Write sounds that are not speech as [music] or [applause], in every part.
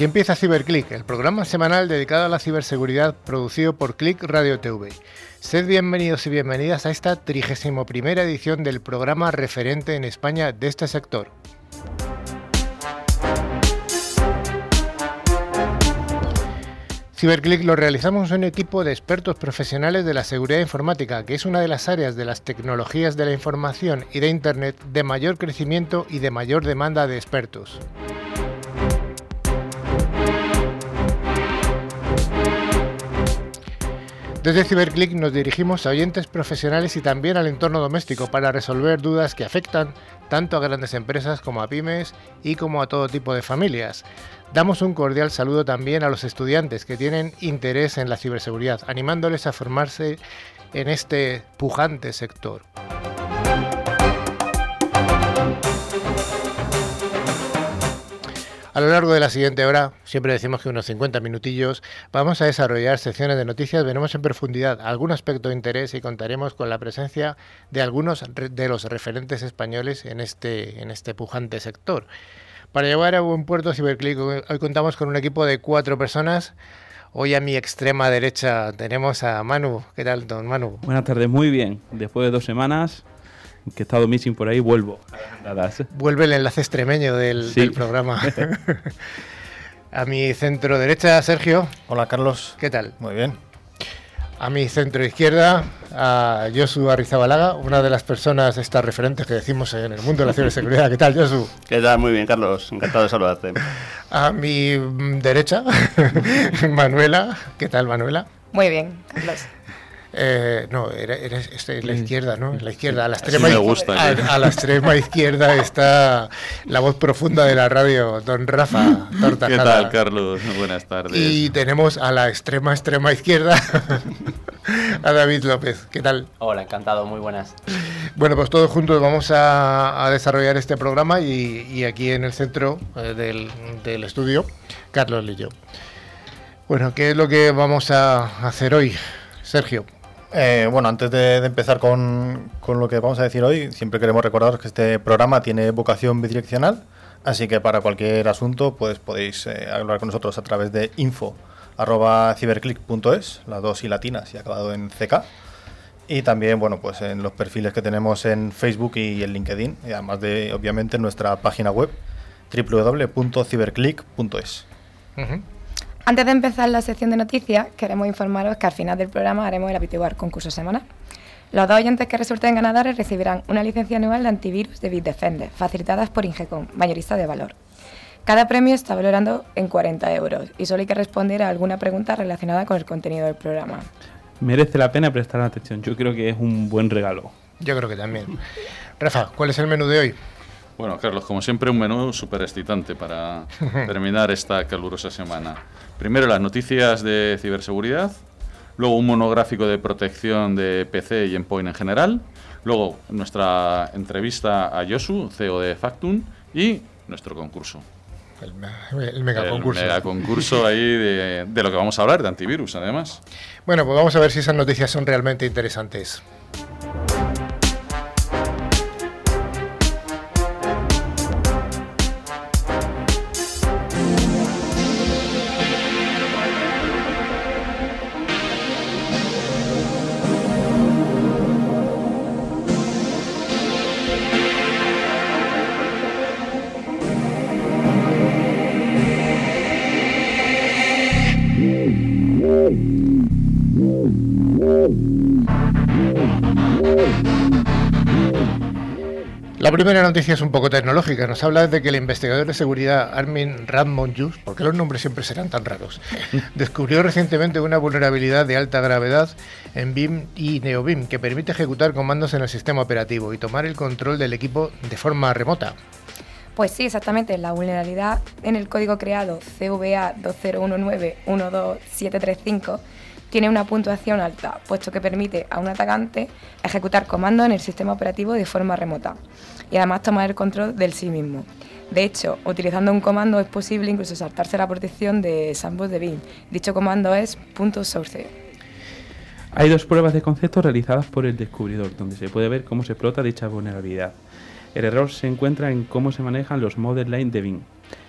Aquí empieza CiberClick, el programa semanal dedicado a la ciberseguridad producido por Click Radio TV. Sed bienvenidos y bienvenidas a esta 31 edición del programa referente en España de este sector. CiberClick lo realizamos un equipo de expertos profesionales de la seguridad informática, que es una de las áreas de las tecnologías de la información y de Internet de mayor crecimiento y de mayor demanda de expertos. Desde CiberClick nos dirigimos a oyentes profesionales y también al entorno doméstico para resolver dudas que afectan tanto a grandes empresas como a pymes y como a todo tipo de familias. Damos un cordial saludo también a los estudiantes que tienen interés en la ciberseguridad, animándoles a formarse en este pujante sector. A lo largo de la siguiente hora, siempre decimos que unos 50 minutillos, vamos a desarrollar secciones de noticias, veremos en profundidad algún aspecto de interés y contaremos con la presencia de algunos de los referentes españoles en este, en este pujante sector. Para llevar a buen puerto Ciberclick, hoy contamos con un equipo de cuatro personas. Hoy a mi extrema derecha tenemos a Manu. ¿Qué tal, don Manu? Buenas tardes, muy bien. Después de dos semanas que he estado missing por ahí, vuelvo. Vuelve el enlace extremeño del, programa. [laughs] a mi centro derecha, Sergio. Hola, Carlos. ¿Qué tal? Muy bien. A mi centro izquierda, a Josu Arrizabalaga, una de las personas, estas referentes que decimos en el mundo de la ciberseguridad. ¿Qué tal, Josu? ¿Qué tal? Muy bien, Carlos. Encantado de saludarte. A mi derecha, [laughs] Manuela. ¿Qué tal, Manuela? Muy bien, Carlos. Eh, no, era, la izquierda, ¿no? La izquierda, a la extrema, a, la extrema izquierda está la voz profunda de la radio, don Rafa ¿Qué tal, Carlos? Buenas tardes. Y tenemos a la extrema, extrema izquierda [laughs] a David López. ¿Qué tal? Hola, encantado, muy buenas. Bueno, pues todos juntos vamos a, desarrollar este programa y, aquí en el centro eh, del, del estudio, Carlos Lillo. Bueno, ¿qué es lo que vamos a hacer hoy, Sergio? Eh, bueno, antes de, empezar con, lo que vamos a decir hoy, siempre queremos recordaros que este programa tiene vocación bidireccional, así que para cualquier asunto pues podéis eh, hablar con nosotros a través de info ciberclick.es, las dos y latinas y acabado en CK. Y también, bueno, pues en los perfiles que tenemos en Facebook y en LinkedIn, y además de, obviamente, en nuestra página web www.ciberclick.es. Antes de empezar la sección de noticias, queremos informaros que al final del programa haremos el habitual concurso semanal. Los dos oyentes que resulten ganadores recibirán una licencia anual de antivirus de Bitdefender, facilitadas por Ingecom, mayorista de valor. Cada premio está valorando en 40 euros y solo hay que responder a alguna pregunta relacionada con el contenido del programa. Merece la pena prestar atención, yo creo que es un buen regalo. Yo creo que también. Rafa, ¿cuál es el menú de hoy? Bueno, Carlos, como siempre, un menú súper excitante para [laughs] terminar esta calurosa semana. Primero las noticias de ciberseguridad, luego un monográfico de protección de PC y Endpoint en general, luego nuestra entrevista a Yosu, CEO de Factum, y nuestro concurso. El, mega concurso. El mega concurso ahí de, de lo que vamos a hablar, de antivirus, además. Bueno, pues vamos a ver si esas noticias son realmente interesantes. Primera noticia es un poco tecnológica. Nos habla de que el investigador de seguridad Armin Radmonjus, porque los nombres siempre serán tan raros, [laughs] descubrió recientemente una vulnerabilidad de alta gravedad en BIM y NeoBIM que permite ejecutar comandos en el sistema operativo y tomar el control del equipo de forma remota. Pues sí, exactamente. La vulnerabilidad en el código creado CVA 2019-12735 tiene una puntuación alta, puesto que permite a un atacante ejecutar comandos en el sistema operativo de forma remota y además tomar el control del sí mismo. De hecho, utilizando un comando es posible incluso saltarse la protección de Sandbox de BIM. Dicho comando es .source. Hay dos pruebas de concepto realizadas por el descubridor, donde se puede ver cómo se explota dicha vulnerabilidad. El error se encuentra en cómo se manejan los model line de BIM.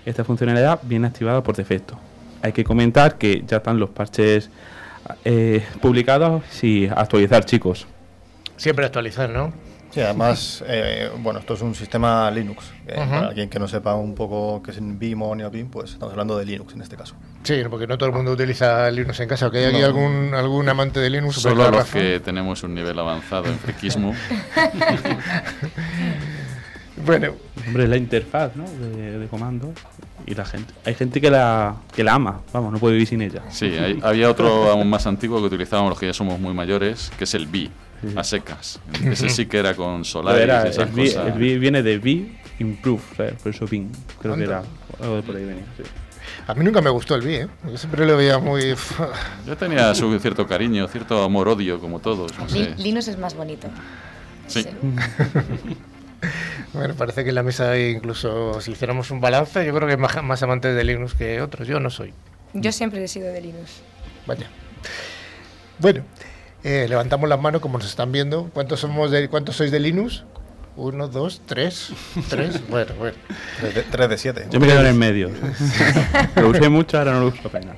Esta funcionalidad viene activada por defecto. Hay que comentar que ya están los parches eh, publicados y actualizar, chicos. Siempre actualizar, ¿no? Sí, además, eh, bueno, esto es un sistema Linux. Eh, Para alguien que no sepa un poco qué es Vim o NeoBeam, pues estamos hablando de Linux en este caso. Sí, porque no todo el mundo utiliza Linux en casa. ¿Que hay aquí algún, algún amante de Linux? Solo los razón? que tenemos un nivel avanzado en friquismo. [laughs] Bueno, Hombre, es la interfaz ¿no? de, de comando y la gente. Hay gente que la, que la ama, vamos, no puede vivir sin ella. Sí, hay- había otro aún más antiguo que utilizábamos los que ya somos muy mayores, que es el BI, a secas. Ese sí que era con Solaris era- y esas el, vi- cosas. el vi viene de V Improve, ¿sabes? por eso Bing, creo que era algo de por ahí venía. sí. a mí nunca me gustó el BI, ¿eh? Yo siempre lo veía muy... [laughs] Yo tenía su cierto cariño, cierto amor-odio, como todos. No sé. Linux es más bonito. Sí. [laughs] [laughs] Bueno, parece que en la mesa hay incluso, si hiciéramos un balance, yo creo que hay más, más amantes de Linux que otros. Yo no soy. Yo siempre he sido de Linux. Vaya. Bueno, eh, levantamos las manos como nos están viendo. ¿Cuántos somos de, cuántos sois de Linux? Uno, dos, tres, tres. [laughs] Bueno, bueno. 3 de 7. Yo me quedo en el medio. [laughs] lo usé mucho, ahora no lo uso apenas.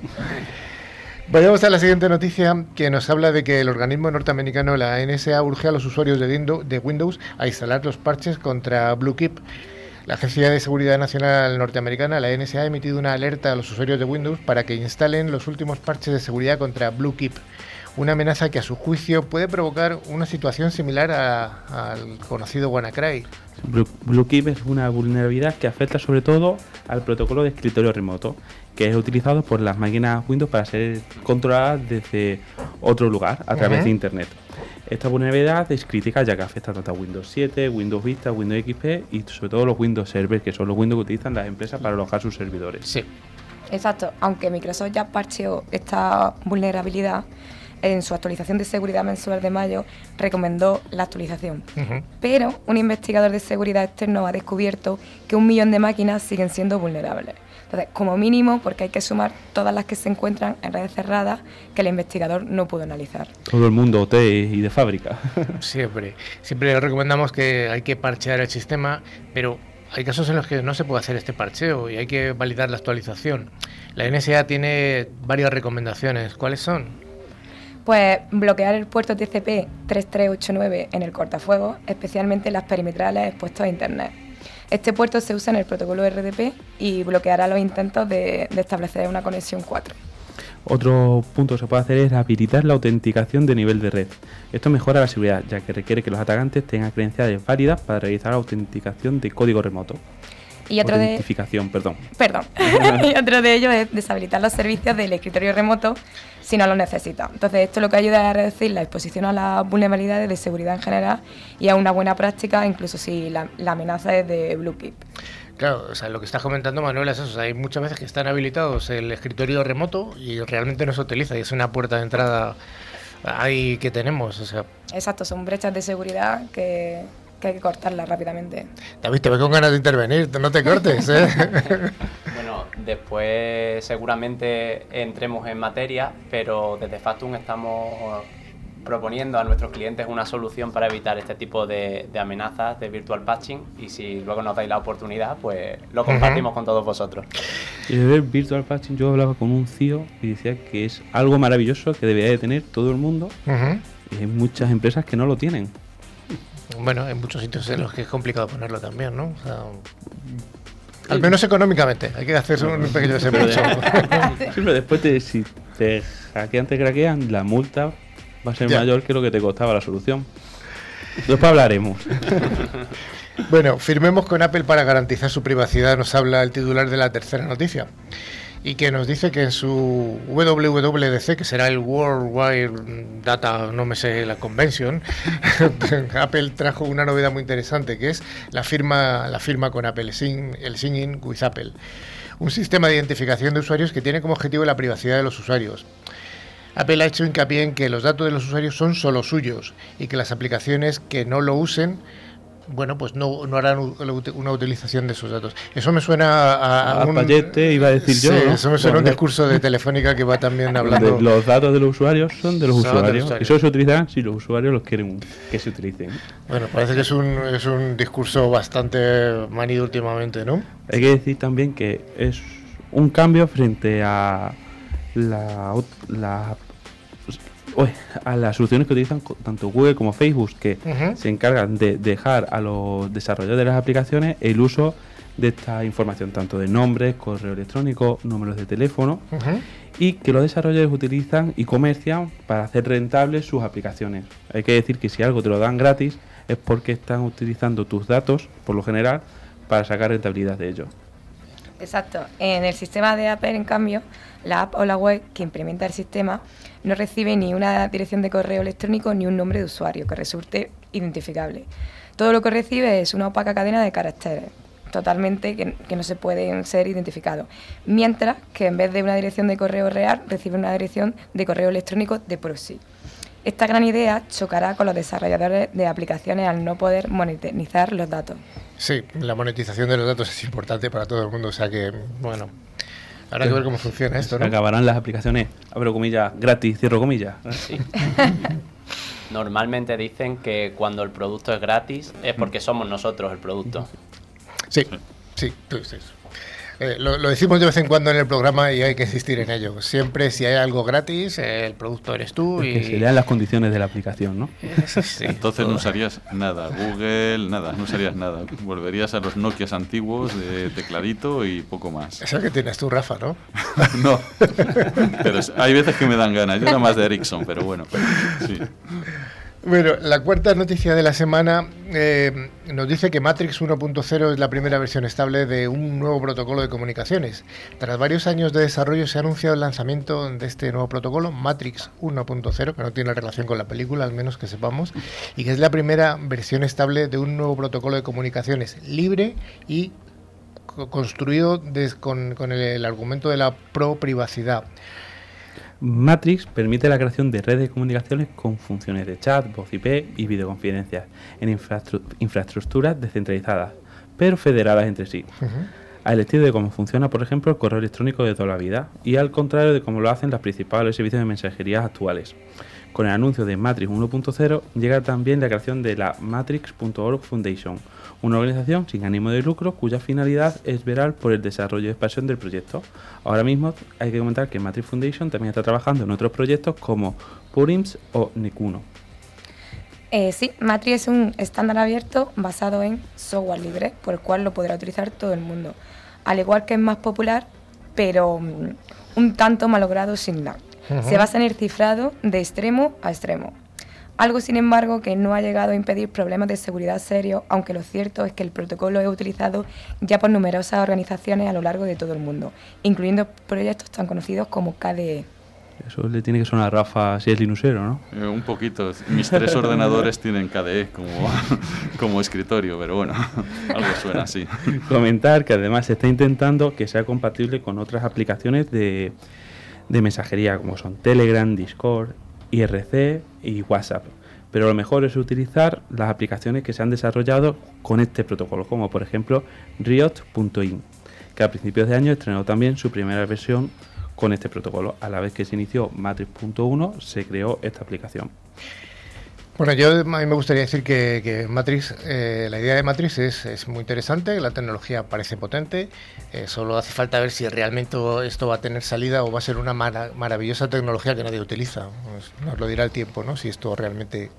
Vayamos a la siguiente noticia que nos habla de que el organismo norteamericano, la NSA, urge a los usuarios de Windows, a instalar los parches contra BlueKeep. La Agencia de Seguridad Nacional norteamericana, la NSA, ha emitido una alerta a los usuarios de Windows para que instalen los últimos parches de seguridad contra BlueKeep, una amenaza que a su juicio puede provocar una situación similar a- al conocido WannaCry. Blue- BlueKeep es una vulnerabilidad que afecta sobre todo al protocolo de escritorio remoto, que es utilizado por las máquinas Windows para ser controladas desde otro lugar a través de Internet. Esta vulnerabilidad es crítica ya que afecta tanto a Windows 7, Windows Vista, Windows XP y sobre todo los Windows Server, que son los Windows que utilizan las empresas para alojar sus servidores. Sí. Exacto, aunque Microsoft ya parcheó esta vulnerabilidad, en su actualización de seguridad mensual de mayo recomendó la actualización. Pero un investigador de seguridad externo ha descubierto que un millón de máquinas siguen siendo vulnerables. Entonces, como mínimo, porque hay que sumar todas las que se encuentran en redes cerradas que el investigador no pudo analizar. Todo el mundo OT y de fábrica. [laughs] Siempre. Siempre recomendamos que hay que parchear el sistema, pero hay casos en los que no se puede hacer este parcheo y hay que validar la actualización. La NSA tiene varias recomendaciones. ¿Cuáles son? Pues bloquear el puerto TCP 3389 en el cortafuegos, especialmente las perimetrales expuestas a Internet. Este puerto se usa en el protocolo RDP y bloqueará los intentos de, de establecer una conexión 4. Otro punto que se puede hacer es habilitar la autenticación de nivel de red. Esto mejora la seguridad, ya que requiere que los atacantes tengan credenciales válidas para realizar la autenticación de código remoto. [laughs] [laughs] Y otro de, Autentificación, perdón. perdón. y otro de ellos es deshabilitar los servicios del escritorio remoto si no lo necesita. Entonces, esto lo que ayuda es a reducir la exposición a las vulnerabilidades de seguridad en general y a una buena práctica, incluso si la, la amenaza es de BlueKeep. Claro, o sea, lo que estás comentando, Manuel, es eso. o sea, hay muchas veces que están habilitados el escritorio remoto y realmente no se utiliza y es una puerta de entrada ahí que tenemos. O sea, Exacto, son brechas de seguridad que, que hay que cortarlas rápidamente. David, te veo con ganas de intervenir, no te cortes, ¿eh? [laughs] Bueno, después seguramente entremos en materia, pero desde Factum estamos proponiendo a nuestros clientes una solución para evitar este tipo de, de amenazas de virtual patching y si luego nos dais la oportunidad, pues lo compartimos con todos vosotros. Y de Virtual Patching, yo hablaba con un CEO y decía que es algo maravilloso que debería de tener todo el mundo Ujú. y hay muchas empresas que no lo tienen. Bueno, en muchos sitios en los que es complicado ponerlo también, ¿no? O sea, al menos económicamente, hay que hacer un pequeño desembolso. de- [laughs] Sí, pero después te, si te hackean, te craquean, la multa va a ser Ya. mayor que lo que te costaba la solución. Después hablaremos. [laughs] Bueno, firmemos con Apple para garantizar su privacidad, nos habla el titular de la tercera noticia. Y que nos dice que en su WWDC, que será el World Wide Data, no me sé, la convention, [laughs] Apple trajo una novedad muy interesante, que es la firma, la firma con Apple, el Sign- el Sign-in with Apple. Un sistema de identificación de usuarios que tiene como objetivo la privacidad de los usuarios. Apple ha hecho hincapié en que los datos de los usuarios son solo suyos y que las aplicaciones que no lo usen bueno, pues no, no harán una utilización de sus datos. Eso me suena a, a, un... iba a decir yo. Eso me suena a un discurso de Telefónica que va también hablando. los datos de los usuarios son de los, usuarios. Y eso se utilizarán si los usuarios los quieren que se utilicen. Bueno, parece que es un, es un discurso bastante manido últimamente, ¿no? Hay que decir también que es un cambio frente a la, la a las soluciones que utilizan tanto Google como Facebook, que se encargan de dejar a los desarrolladores de las aplicaciones el uso de esta información, tanto de nombres, correo electrónico, números de teléfono, y que los desarrolladores utilizan y comercian para hacer rentables sus aplicaciones. Hay que decir que si algo te lo dan gratis es porque están utilizando tus datos, por lo general, para sacar rentabilidad de ello. Exacto. En el sistema de Apple, en cambio, la app o la web que implementa el sistema no recibe ni una dirección de correo electrónico ni un nombre de usuario que resulte identificable. Todo lo que recibe es una opaca cadena de caracteres, totalmente que, no se pueden ser identificados. Mientras que en vez de una dirección de correo real, recibe una dirección de correo electrónico de proxy. Esta gran idea chocará con los desarrolladores de aplicaciones al no poder monetizar los datos. Sí, la monetización de los datos es importante para todo el mundo, o sea que, bueno, Habrá que ver cómo funciona esto, ¿no? Acabarán las aplicaciones, abro comillas, gratis, cierro comillas. Sí. [laughs] Normalmente dicen que cuando el producto es gratis es porque somos nosotros el producto. Sí, sí, tú dices. Eh, lo, decimos de vez en cuando en el programa y hay que insistir en ello. Siempre si hay algo gratis, el producto eres tú. y... Que se lean las condiciones de la aplicación, ¿no? [laughs] Entonces no usarías nada, Google, nada, no usarías nada. Volverías a los Nokias antiguos de tecladito y poco más. Eso que tienes tú, Rafa, ¿no? [laughs] no, pero hay veces que me dan ganas. Yo era más de Ericsson, pero bueno, sí. Bueno, la cuarta noticia de la semana eh, nos dice que Matrix 1.0 es la primera versión estable de un nuevo protocolo de comunicaciones. Tras varios años de desarrollo se ha anunciado el lanzamiento de este nuevo protocolo, Matrix 1.0, que no tiene relación con la película, al menos que sepamos, y que es la primera versión estable de un nuevo protocolo de comunicaciones libre y construido con, el, el argumento de la pro privacidad. Matrix permite la creación de redes de comunicaciones con funciones de chat, voz IP y videoconferencias en infraestructuras descentralizadas, pero federadas entre sí. Al estilo de cómo funciona, por ejemplo, el correo electrónico de toda la vida, y al contrario de cómo lo hacen los principales servicios de mensajería actuales. Con el anuncio de Matrix 1.0 llega también la creación de la Matrix.org Foundation, una organización sin ánimo de lucro cuya finalidad es velar por el desarrollo y expansión del proyecto. Ahora mismo hay que comentar que Matrix Foundation también está trabajando en otros proyectos como Purims o Nekuno. Eh, sí, Matrix es un estándar abierto basado en software libre, por el cual lo podrá utilizar todo el mundo. Al igual que es más popular, pero mm, un tanto malogrado sin nada. Se basa en el cifrado de extremo a extremo. Algo, sin embargo, que no ha llegado a impedir problemas de seguridad serios, aunque lo cierto es que el protocolo es utilizado ya por numerosas organizaciones a lo largo de todo el mundo, incluyendo proyectos tan conocidos como KDE. Eso le tiene que sonar a Rafa si es linusero, ¿no? Eh, un poquito. Mis tres ordenadores tienen KDE como, [laughs] como escritorio, pero bueno, [laughs] algo suena así. Comentar que además se está intentando que sea compatible con otras aplicaciones de, de mensajería, como son Telegram, Discord, IRC y WhatsApp. Pero lo mejor es utilizar las aplicaciones que se han desarrollado con este protocolo, como por ejemplo Riot.in, que a principios de año estrenó también su primera versión con este protocolo. A la vez que se inició Matrix.1 se creó esta aplicación. Bueno, yo a mí me gustaría decir que, Matrix, eh, la idea de Matrix es, muy interesante, la tecnología parece potente, eh, solo hace falta ver si realmente esto va a tener salida o va a ser una maravillosa tecnología que nadie utiliza. Pues nos lo dirá el tiempo, ¿no? Si esto realmente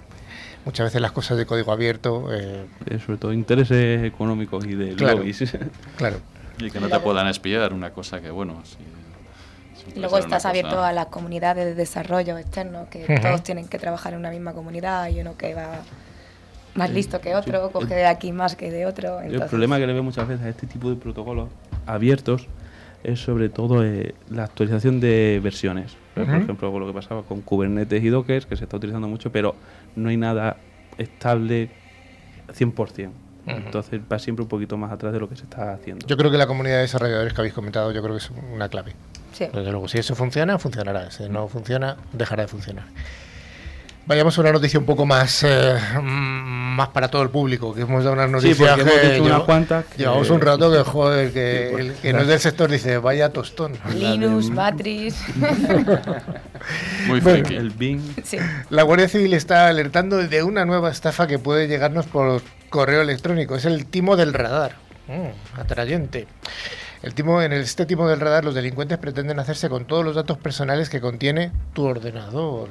muchas veces las cosas de código abierto. Eh, sobre todo intereses económicos y de claro, lobbies. [laughs] Claro. Y que no te puedan espiar, una cosa que, bueno, Luego estás abierto a las comunidades de desarrollo externo, que todos tienen que trabajar en una misma comunidad y uno que va más listo que otro, coge de aquí más que de otro. El problema que le veo muchas veces a este tipo de protocolos abiertos es sobre todo eh, la actualización de versiones. Por ejemplo, con lo que pasaba con Kubernetes y Docker, que se está utilizando mucho, pero no hay nada estable 100%. Entonces va siempre un poquito más atrás de lo que se está haciendo. Yo creo que la comunidad de desarrolladores que habéis comentado, yo creo que es una clave. Desde luego, si eso funciona, funcionará. Si no funciona, dejará de funcionar. Vayamos a una noticia un poco más, eh, más para todo el público, que hemos dado unas noticias porque hemos que llevamos- que- un rato que joder, que, Sí, el pues, que no es del sector dice, vaya tostón. [laughs] Linux, Matrix. [laughs] Muy Bueno. El Bing. sí. La Guardia Civil está alertando de una nueva estafa que puede llegarnos por correo electrónico. Es el timo del radar. Mm, atrayente. El timo, en este timo del radar, los delincuentes pretenden hacerse con todos los datos personales que contiene tu ordenador.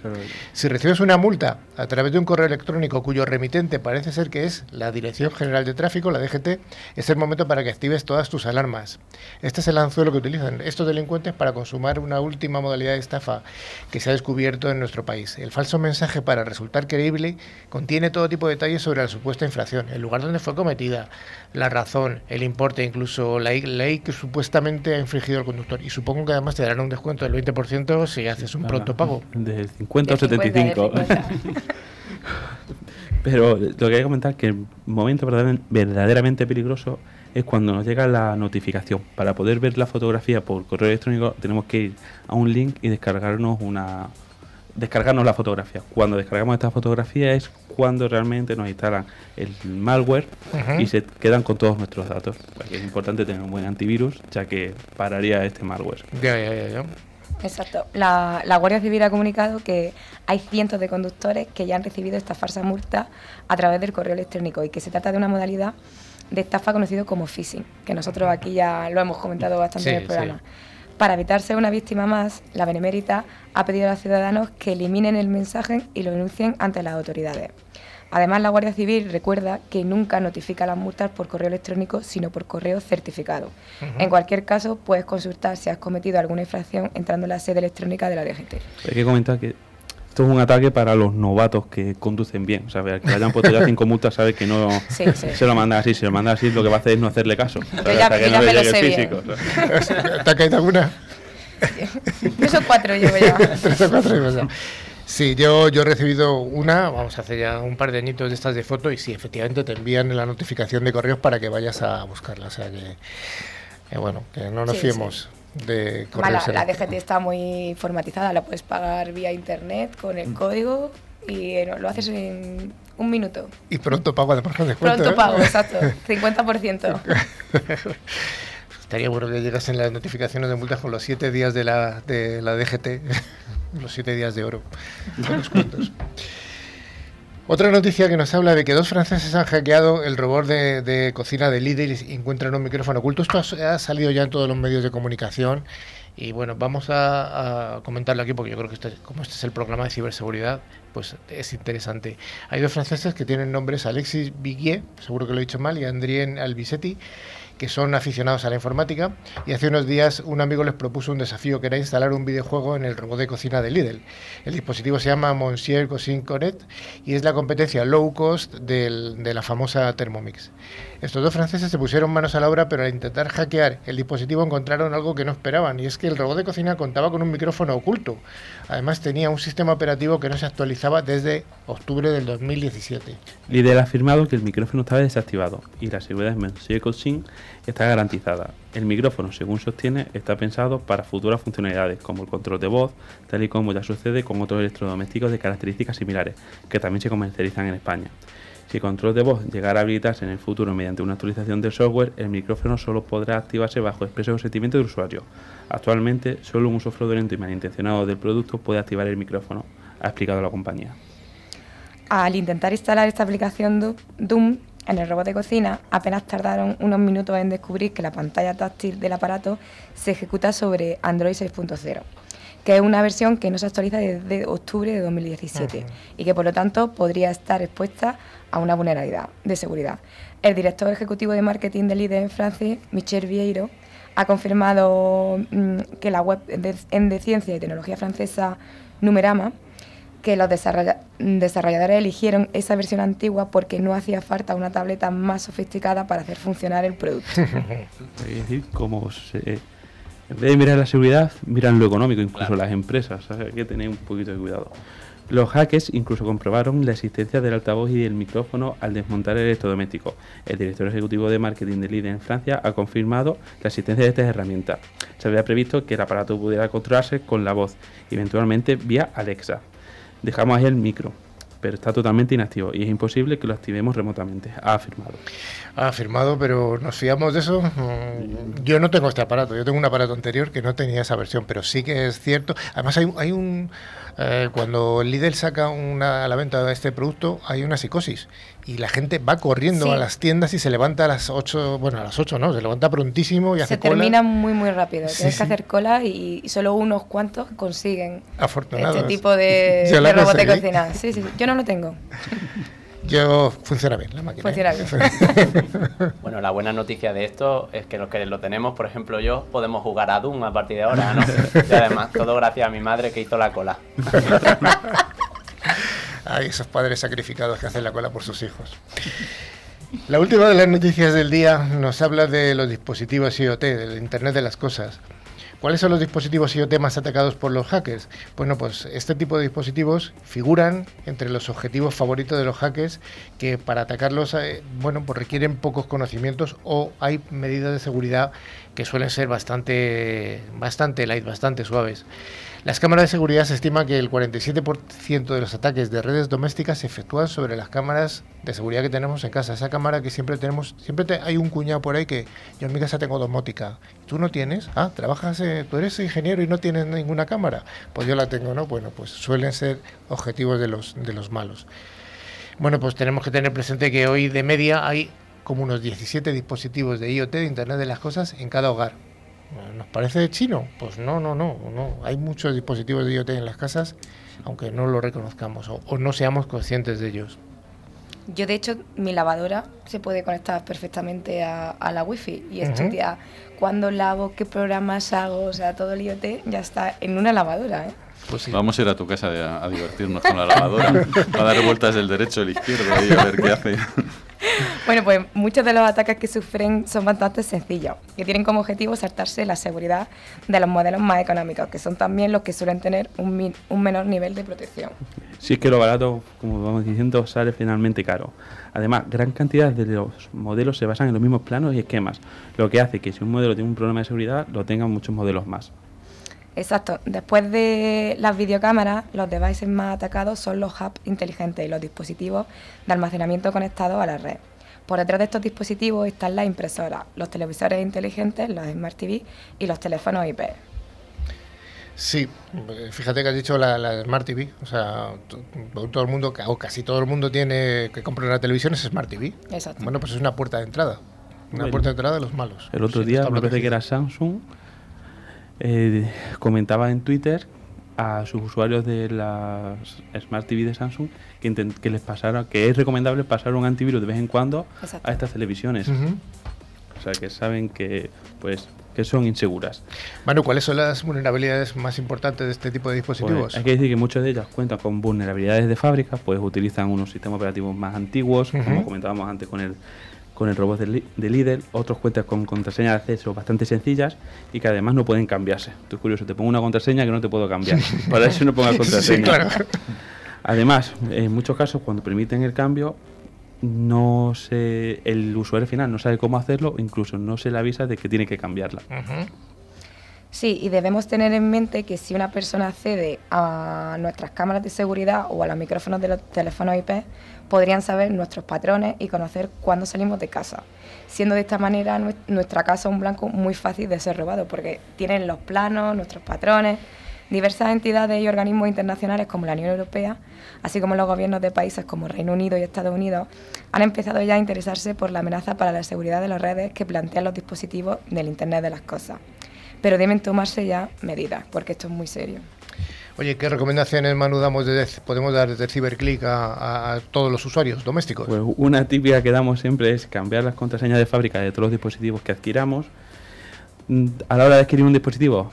Claro, Si recibes una multa a través de un correo electrónico cuyo remitente parece ser que es la Dirección General de Tráfico, la DGT, es el momento para que actives todas tus alarmas. Este es el anzuelo que utilizan estos delincuentes para consumar una última modalidad de estafa que se ha descubierto en nuestro país. El falso mensaje, para resultar creíble, contiene todo tipo de detalles sobre la supuesta infracción, el lugar donde fue cometida, la razón, el importe, incluso la ley que supuestamente ha infringido el conductor. Y supongo que además te darán un descuento del 20% si haces un pronto pago. De 50 o De 50, de 75. 50. Pero lo que hay que comentar es que el momento verdader- verdaderamente peligroso es cuando nos llega la notificación. Para poder ver la fotografía por correo electrónico tenemos que ir a un link y descargarnos una descargarnos la fotografía. Cuando descargamos esta fotografía es cuando realmente nos instalan el malware y se quedan con todos nuestros datos. Porque es importante tener un buen antivirus ya que pararía este malware. Ya, ya, ya, ya. Exacto. La, la Guardia Civil ha comunicado que hay cientos de conductores que ya han recibido esta falsa multa a través del correo electrónico y que se trata de una modalidad de estafa conocido como phishing, que nosotros aquí ya lo hemos comentado bastante en el programa. sí. Para evitar ser una víctima más, la Benemérita ha pedido a los ciudadanos que eliminen el mensaje y lo denuncien ante las autoridades. Además, la Guardia Civil recuerda que nunca notifica las multas por correo electrónico, sino por correo certificado. En cualquier caso, puedes consultar si has cometido alguna infracción entrando en la sede electrónica de la DGT. Hay que comentar que esto es un ataque para los novatos que conducen bien. O sea, que le hayan puesto ya cinco multas sabe que no [laughs] Sí, sí. se lo manda así. Si lo manda así, lo que va a hacer es no hacerle caso. ¿sabes? ya- Hasta que yo ya no me le lo llegue el sé bien. físico, ¿sabes? [laughs] ¿Te ha caído alguna? [laughs] Tres o cuatro llevo ya. Tres o cuatro y ya. Sí, yo, yo he recibido una, vamos a hacer ya un par de añitos de estas de foto y sí, efectivamente te envían la notificación de correos para que vayas a buscarla. O sea que, eh, bueno, que no nos Sí, fiemos de correos. la. DGT está muy informatizada, la puedes pagar vía internet con Mm. el código y eh, lo haces en un minuto. Y pronto pago además con descuento. Pronto ¿eh? pago, [laughs] exacto. 50%. [laughs] Estaría bueno que llegasen las notificaciones de multas con los siete días de la, de la DGT, [laughs] los siete días de oro, con descuentos. Otra noticia que nos habla de que dos franceses han hackeado el robot de, de cocina de Lidl y encuentran un micrófono oculto. Esto ha, salido ya en todos los medios de comunicación y bueno, vamos a, a comentarlo aquí porque yo creo que este, como este es el programa de ciberseguridad, pues es interesante. Hay dos franceses que tienen nombres Alexis Viguier, seguro que lo he dicho mal, y Adrien Albisetti, que son aficionados a la informática y hace unos días un amigo les propuso un desafío que era instalar un videojuego en el robot de cocina de Lidl. El dispositivo se llama Monsieur Cuisine Connect y es la competencia low cost de la famosa Thermomix. Estos dos franceses se pusieron manos a la obra, pero al intentar hackear el dispositivo encontraron algo que no esperaban, y es que el robot de cocina contaba con un micrófono oculto. Además tenía un sistema operativo que no se actualizaba desde octubre del 2017. Lidl ha afirmado que el micrófono estaba desactivado y la seguridad de Monsieur Coaching está garantizada. El micrófono, según sostiene, está pensado para futuras funcionalidades como el control de voz, tal y como ya sucede con otros electrodomésticos de características similares, que también se comercializan en España. Si el control de voz llegara a habilitarse en el futuro mediante una actualización del software, el micrófono solo podrá activarse bajo expreso consentimiento del usuario. Actualmente, solo un uso fraudulento y malintencionado del producto puede activar el micrófono, ha explicado la compañía. Al intentar instalar esta aplicación Do- Doom en el robot de cocina, apenas tardaron unos minutos en descubrir que la pantalla táctil del aparato se ejecuta sobre Android 6.0, que es una versión que no se actualiza desde octubre de 2017 Ujú. y que por lo tanto podría estar expuesta a una vulnerabilidad de seguridad. El director ejecutivo de marketing de líder en Francia, Michel Vieiro, ha confirmado mm, que la web de, en de ciencia y tecnología francesa Numerama que los desarrolla- desarrolladores eligieron esa versión antigua porque no hacía falta una tableta más sofisticada para hacer funcionar el producto. [laughs] Es decir, como se, en vez de mirar la seguridad, miran lo económico, incluso las empresas. Hay que tener un poquito de cuidado. Los hackers incluso comprobaron la existencia del altavoz y del micrófono al desmontar el electrodoméstico. El director ejecutivo de marketing de Lidl en Francia ha confirmado la existencia de estas herramientas. Se había previsto que el aparato pudiera controlarse con la voz, eventualmente vía Alexa. Dejamos ahí el micro. Pero está totalmente inactivo y es imposible que lo activemos remotamente. Ha afirmado. Ha afirmado, pero ¿nos fiamos de eso? Mm, Yo no tengo este aparato, yo tengo un aparato anterior que no tenía esa versión, pero sí que es cierto. Además, hay, hay un. eh, cuando Lidl saca una, a la venta este producto, hay una psicosis. Y la gente va corriendo Sí. a las tiendas y se levanta a las 8, bueno, a las 8 no, se levanta prontísimo y Se hace cola. termina muy, muy rápido. Sí, Tienes sí. que hacer cola y, y solo unos cuantos consiguen Afortunados. este tipo de, [laughs] de robot de cocina. Sí, sí. Yo no lo tengo. [laughs] Yo funciona bien la máquina. Funciona ¿eh? [laughs] bien. Bueno, la buena noticia de esto es que los que lo tenemos, por ejemplo yo, podemos jugar a Doom a partir de ahora, ¿no? Y además, todo gracias a mi madre que hizo la cola. Hay esos padres sacrificados que hacen la cola por sus hijos. La última de las noticias del día nos habla de los dispositivos IoT, del Internet de las Cosas. ¿Cuáles son los dispositivos IoT más atacados por los hackers? Bueno, pues este tipo de dispositivos figuran entre los objetivos favoritos de los hackers que para atacarlos, eh, bueno, pues requieren pocos conocimientos o hay medidas de seguridad que suelen ser bastante, bastante light, bastante suaves. Las cámaras de seguridad se estima que el 47% de los ataques de redes domésticas se efectúan sobre las cámaras de seguridad que tenemos en casa. Esa cámara que siempre tenemos, siempre hay un cuñado por ahí que yo en mi casa tengo domótica. ¿Tú no tienes? Ah, trabajas, eh, tú eres ingeniero y no tienes ninguna cámara. Pues yo la tengo, ¿no? Bueno, pues suelen ser objetivos de los, de los malos. Bueno, pues tenemos que tener presente que hoy de media hay como unos 17 dispositivos de IoT, de Internet de las Cosas, en cada hogar. ¿Nos parece chino? Pues no, no, no, no. Hay muchos dispositivos de IoT en las casas, aunque no lo reconozcamos o, o no seamos conscientes de ellos. Yo, de hecho, mi lavadora se puede conectar perfectamente a, a la wifi y Ujú. estudiar cuándo lavo, qué programas hago, o sea, todo el IoT ya está en una lavadora, ¿eh? Pues sí. Vamos a ir a tu casa de- a, a divertirnos con la lavadora, a dar vueltas del derecho al izquierdo y a ver qué hace. [laughs] Bueno, pues muchos de los ataques que sufren son bastante sencillos, que tienen como objetivo saltarse la seguridad de los modelos más económicos, que son también los que suelen tener un, un menor nivel de protección. Si es que lo barato, como vamos diciendo, sale finalmente caro. Además, gran cantidad de los modelos se basan en los mismos planos y esquemas, lo que hace que si un modelo tiene un problema de seguridad, lo tengan muchos modelos más. Exacto. Después de las videocámaras, los devices más atacados son los hubs inteligentes y los dispositivos de almacenamiento conectados a la red. Por detrás de estos dispositivos están las impresoras, los televisores inteligentes, los Smart TV y los teléfonos IP. Sí, fíjate que has dicho la, la Smart TV. O sea, to- todo el mundo, o casi todo el mundo tiene que comprar una televisión es Smart TV. Exacto. Bueno, pues es una puerta de entrada. Una Bueno. puerta de entrada de los malos. El otro Sí, día, me parece que era Samsung, eh, comentaba en Twitter a sus usuarios de las Smart TV de Samsung que, que les pasara, que es recomendable pasar un antivirus de vez en cuando Exacto. a estas televisiones. Ujú. O sea, que saben que, pues, que son inseguras. Manu, ¿cuáles son las vulnerabilidades más importantes de este tipo de Pues, dispositivos? hay que decir que muchas de ellas cuentan con vulnerabilidades de fábrica, pues utilizan unos sistemas operativos más antiguos, Ujú. como comentábamos antes con el con el robot de, líder, otros cuentan con contraseñas de acceso bastante sencillas y que además no pueden cambiarse. Tú es curioso, te pongo una contraseña que no te puedo cambiar. Para eso no pongas [laughs] contraseña. Sí, claro. Además, en muchos casos, cuando permiten el cambio, no se, el usuario final no sabe cómo hacerlo, incluso no se le avisa de que tiene que cambiarla. Sí, y debemos tener en mente que si una persona accede a nuestras cámaras de seguridad o a los micrófonos de los teléfonos IP, podrían saber nuestros patrones y conocer cuándo salimos de casa, siendo de esta manera nue- nuestra casa un blanco muy fácil de ser robado, porque tienen los planos, nuestros patrones. Diversas entidades y organismos internacionales como la Unión Europea, así como los gobiernos de países como Reino Unido y Estados Unidos, han empezado ya a interesarse por la amenaza para la seguridad de las redes que plantean los dispositivos del Internet de las Cosas pero deben tomarse ya medidas, porque esto es muy serio. Oye, ¿qué recomendaciones, Manu, damos de, podemos dar desde CiberClick a, a- a todos los usuarios domésticos? Pues una típica que damos siempre es cambiar las contraseñas de fábrica de todos los dispositivos que adquiramos. Mm, A la hora de adquirir un dispositivo,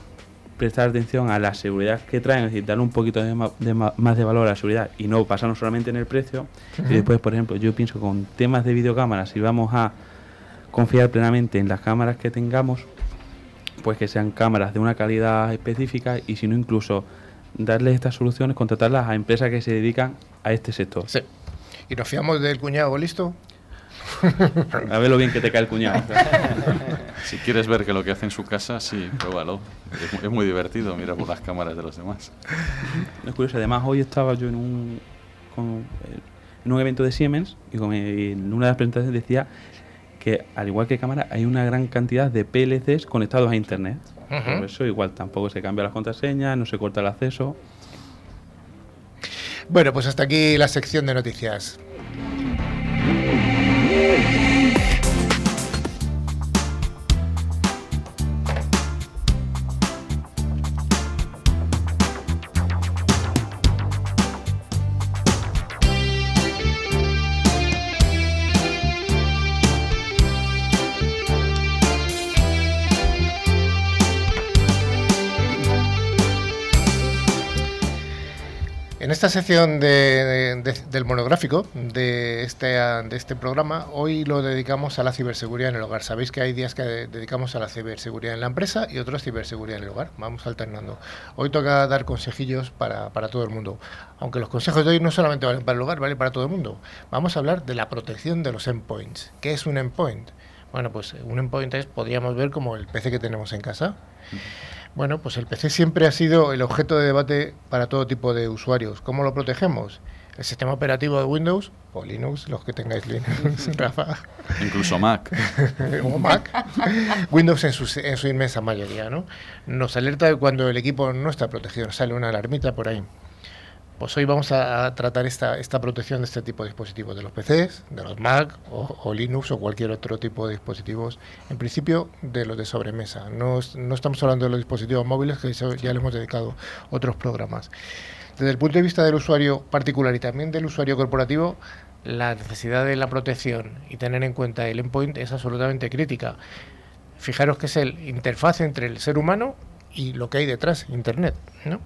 prestar atención a la seguridad que traen, es decir, darle un poquito de, ma- de ma- más de valor a la seguridad y no basarnos solamente en el precio. Y después, por ejemplo, yo pienso con temas de videocámaras, si vamos a confiar plenamente en las cámaras que tengamos, pues que sean cámaras de una calidad específica y si no incluso darles estas soluciones, contratarlas a empresas que se dedican a este sector. Sí. ¿Y nos fiamos del cuñado listo? A ver lo bien que te cae el cuñado. [laughs] Si quieres ver que lo que hace en su casa, sí, pruébalo. Es, mu- es muy divertido mirar por las cámaras de los demás. Es curioso, además hoy estaba yo en un con, eh, en un evento de Siemens y con, en una de las presentaciones decía que al igual que cámara hay una gran cantidad de PLCs conectados a internet. Por eso igual tampoco se cambia las contraseñas, no se corta el acceso. Bueno, pues hasta aquí la sección de noticias. Esta sección de- de- del monográfico de este, de este programa, hoy lo dedicamos a la ciberseguridad en el hogar. Sabéis que hay días que dedicamos a la ciberseguridad en la empresa y otros ciberseguridad en el hogar. Vamos alternando. Hoy toca dar consejillos para, para todo el mundo. Aunque los consejos de hoy no solamente valen para el hogar, valen para todo el mundo. Vamos a hablar de la protección de los endpoints. ¿Qué es un endpoint? Bueno, pues un endpoint es, podríamos ver como el PC que tenemos en casa. Bueno, pues el PC siempre ha sido el objeto de debate para todo tipo de usuarios. ¿Cómo lo protegemos? El sistema operativo de Windows o Linux, los que tengáis Linux, Rafa, Incluso Mac. [laughs] o Mac, Windows en su, en su inmensa mayoría, ¿no? Nos alerta de cuando el equipo no está protegido, sale una alarmita por ahí. Pues hoy vamos a, tratar esta, protección de este tipo de dispositivos, de los PCs, de los Mac o, Linux o cualquier otro tipo de dispositivos. En principio, de los de sobremesa. No, no estamos hablando de los dispositivos móviles, que ya le hemos dedicado otros programas. Desde el punto de vista del usuario particular y también del usuario corporativo, la necesidad de la protección y tener en cuenta el endpoint es absolutamente crítica. Fijaros que es el interfaz entre el ser humano y lo que hay detrás, Internet, ¿no?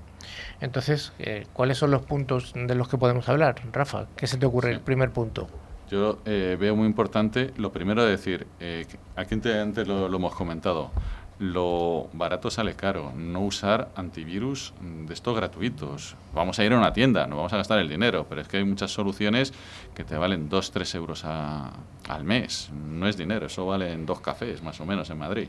Entonces, eh, ¿cuáles son los puntos de los que podemos hablar? Rafa, ¿qué se te ocurre el primer punto? Yo eh, veo muy importante, lo primero de decir, eh, aquí ante- antes lo, lo hemos comentado, lo barato sale caro, no usar antivirus de estos gratuitos. Vamos a ir a una tienda, no vamos a gastar el dinero, pero es que hay muchas soluciones que te valen 2-3 euros a- al mes. No es dinero, eso valen dos cafés más o menos en Madrid.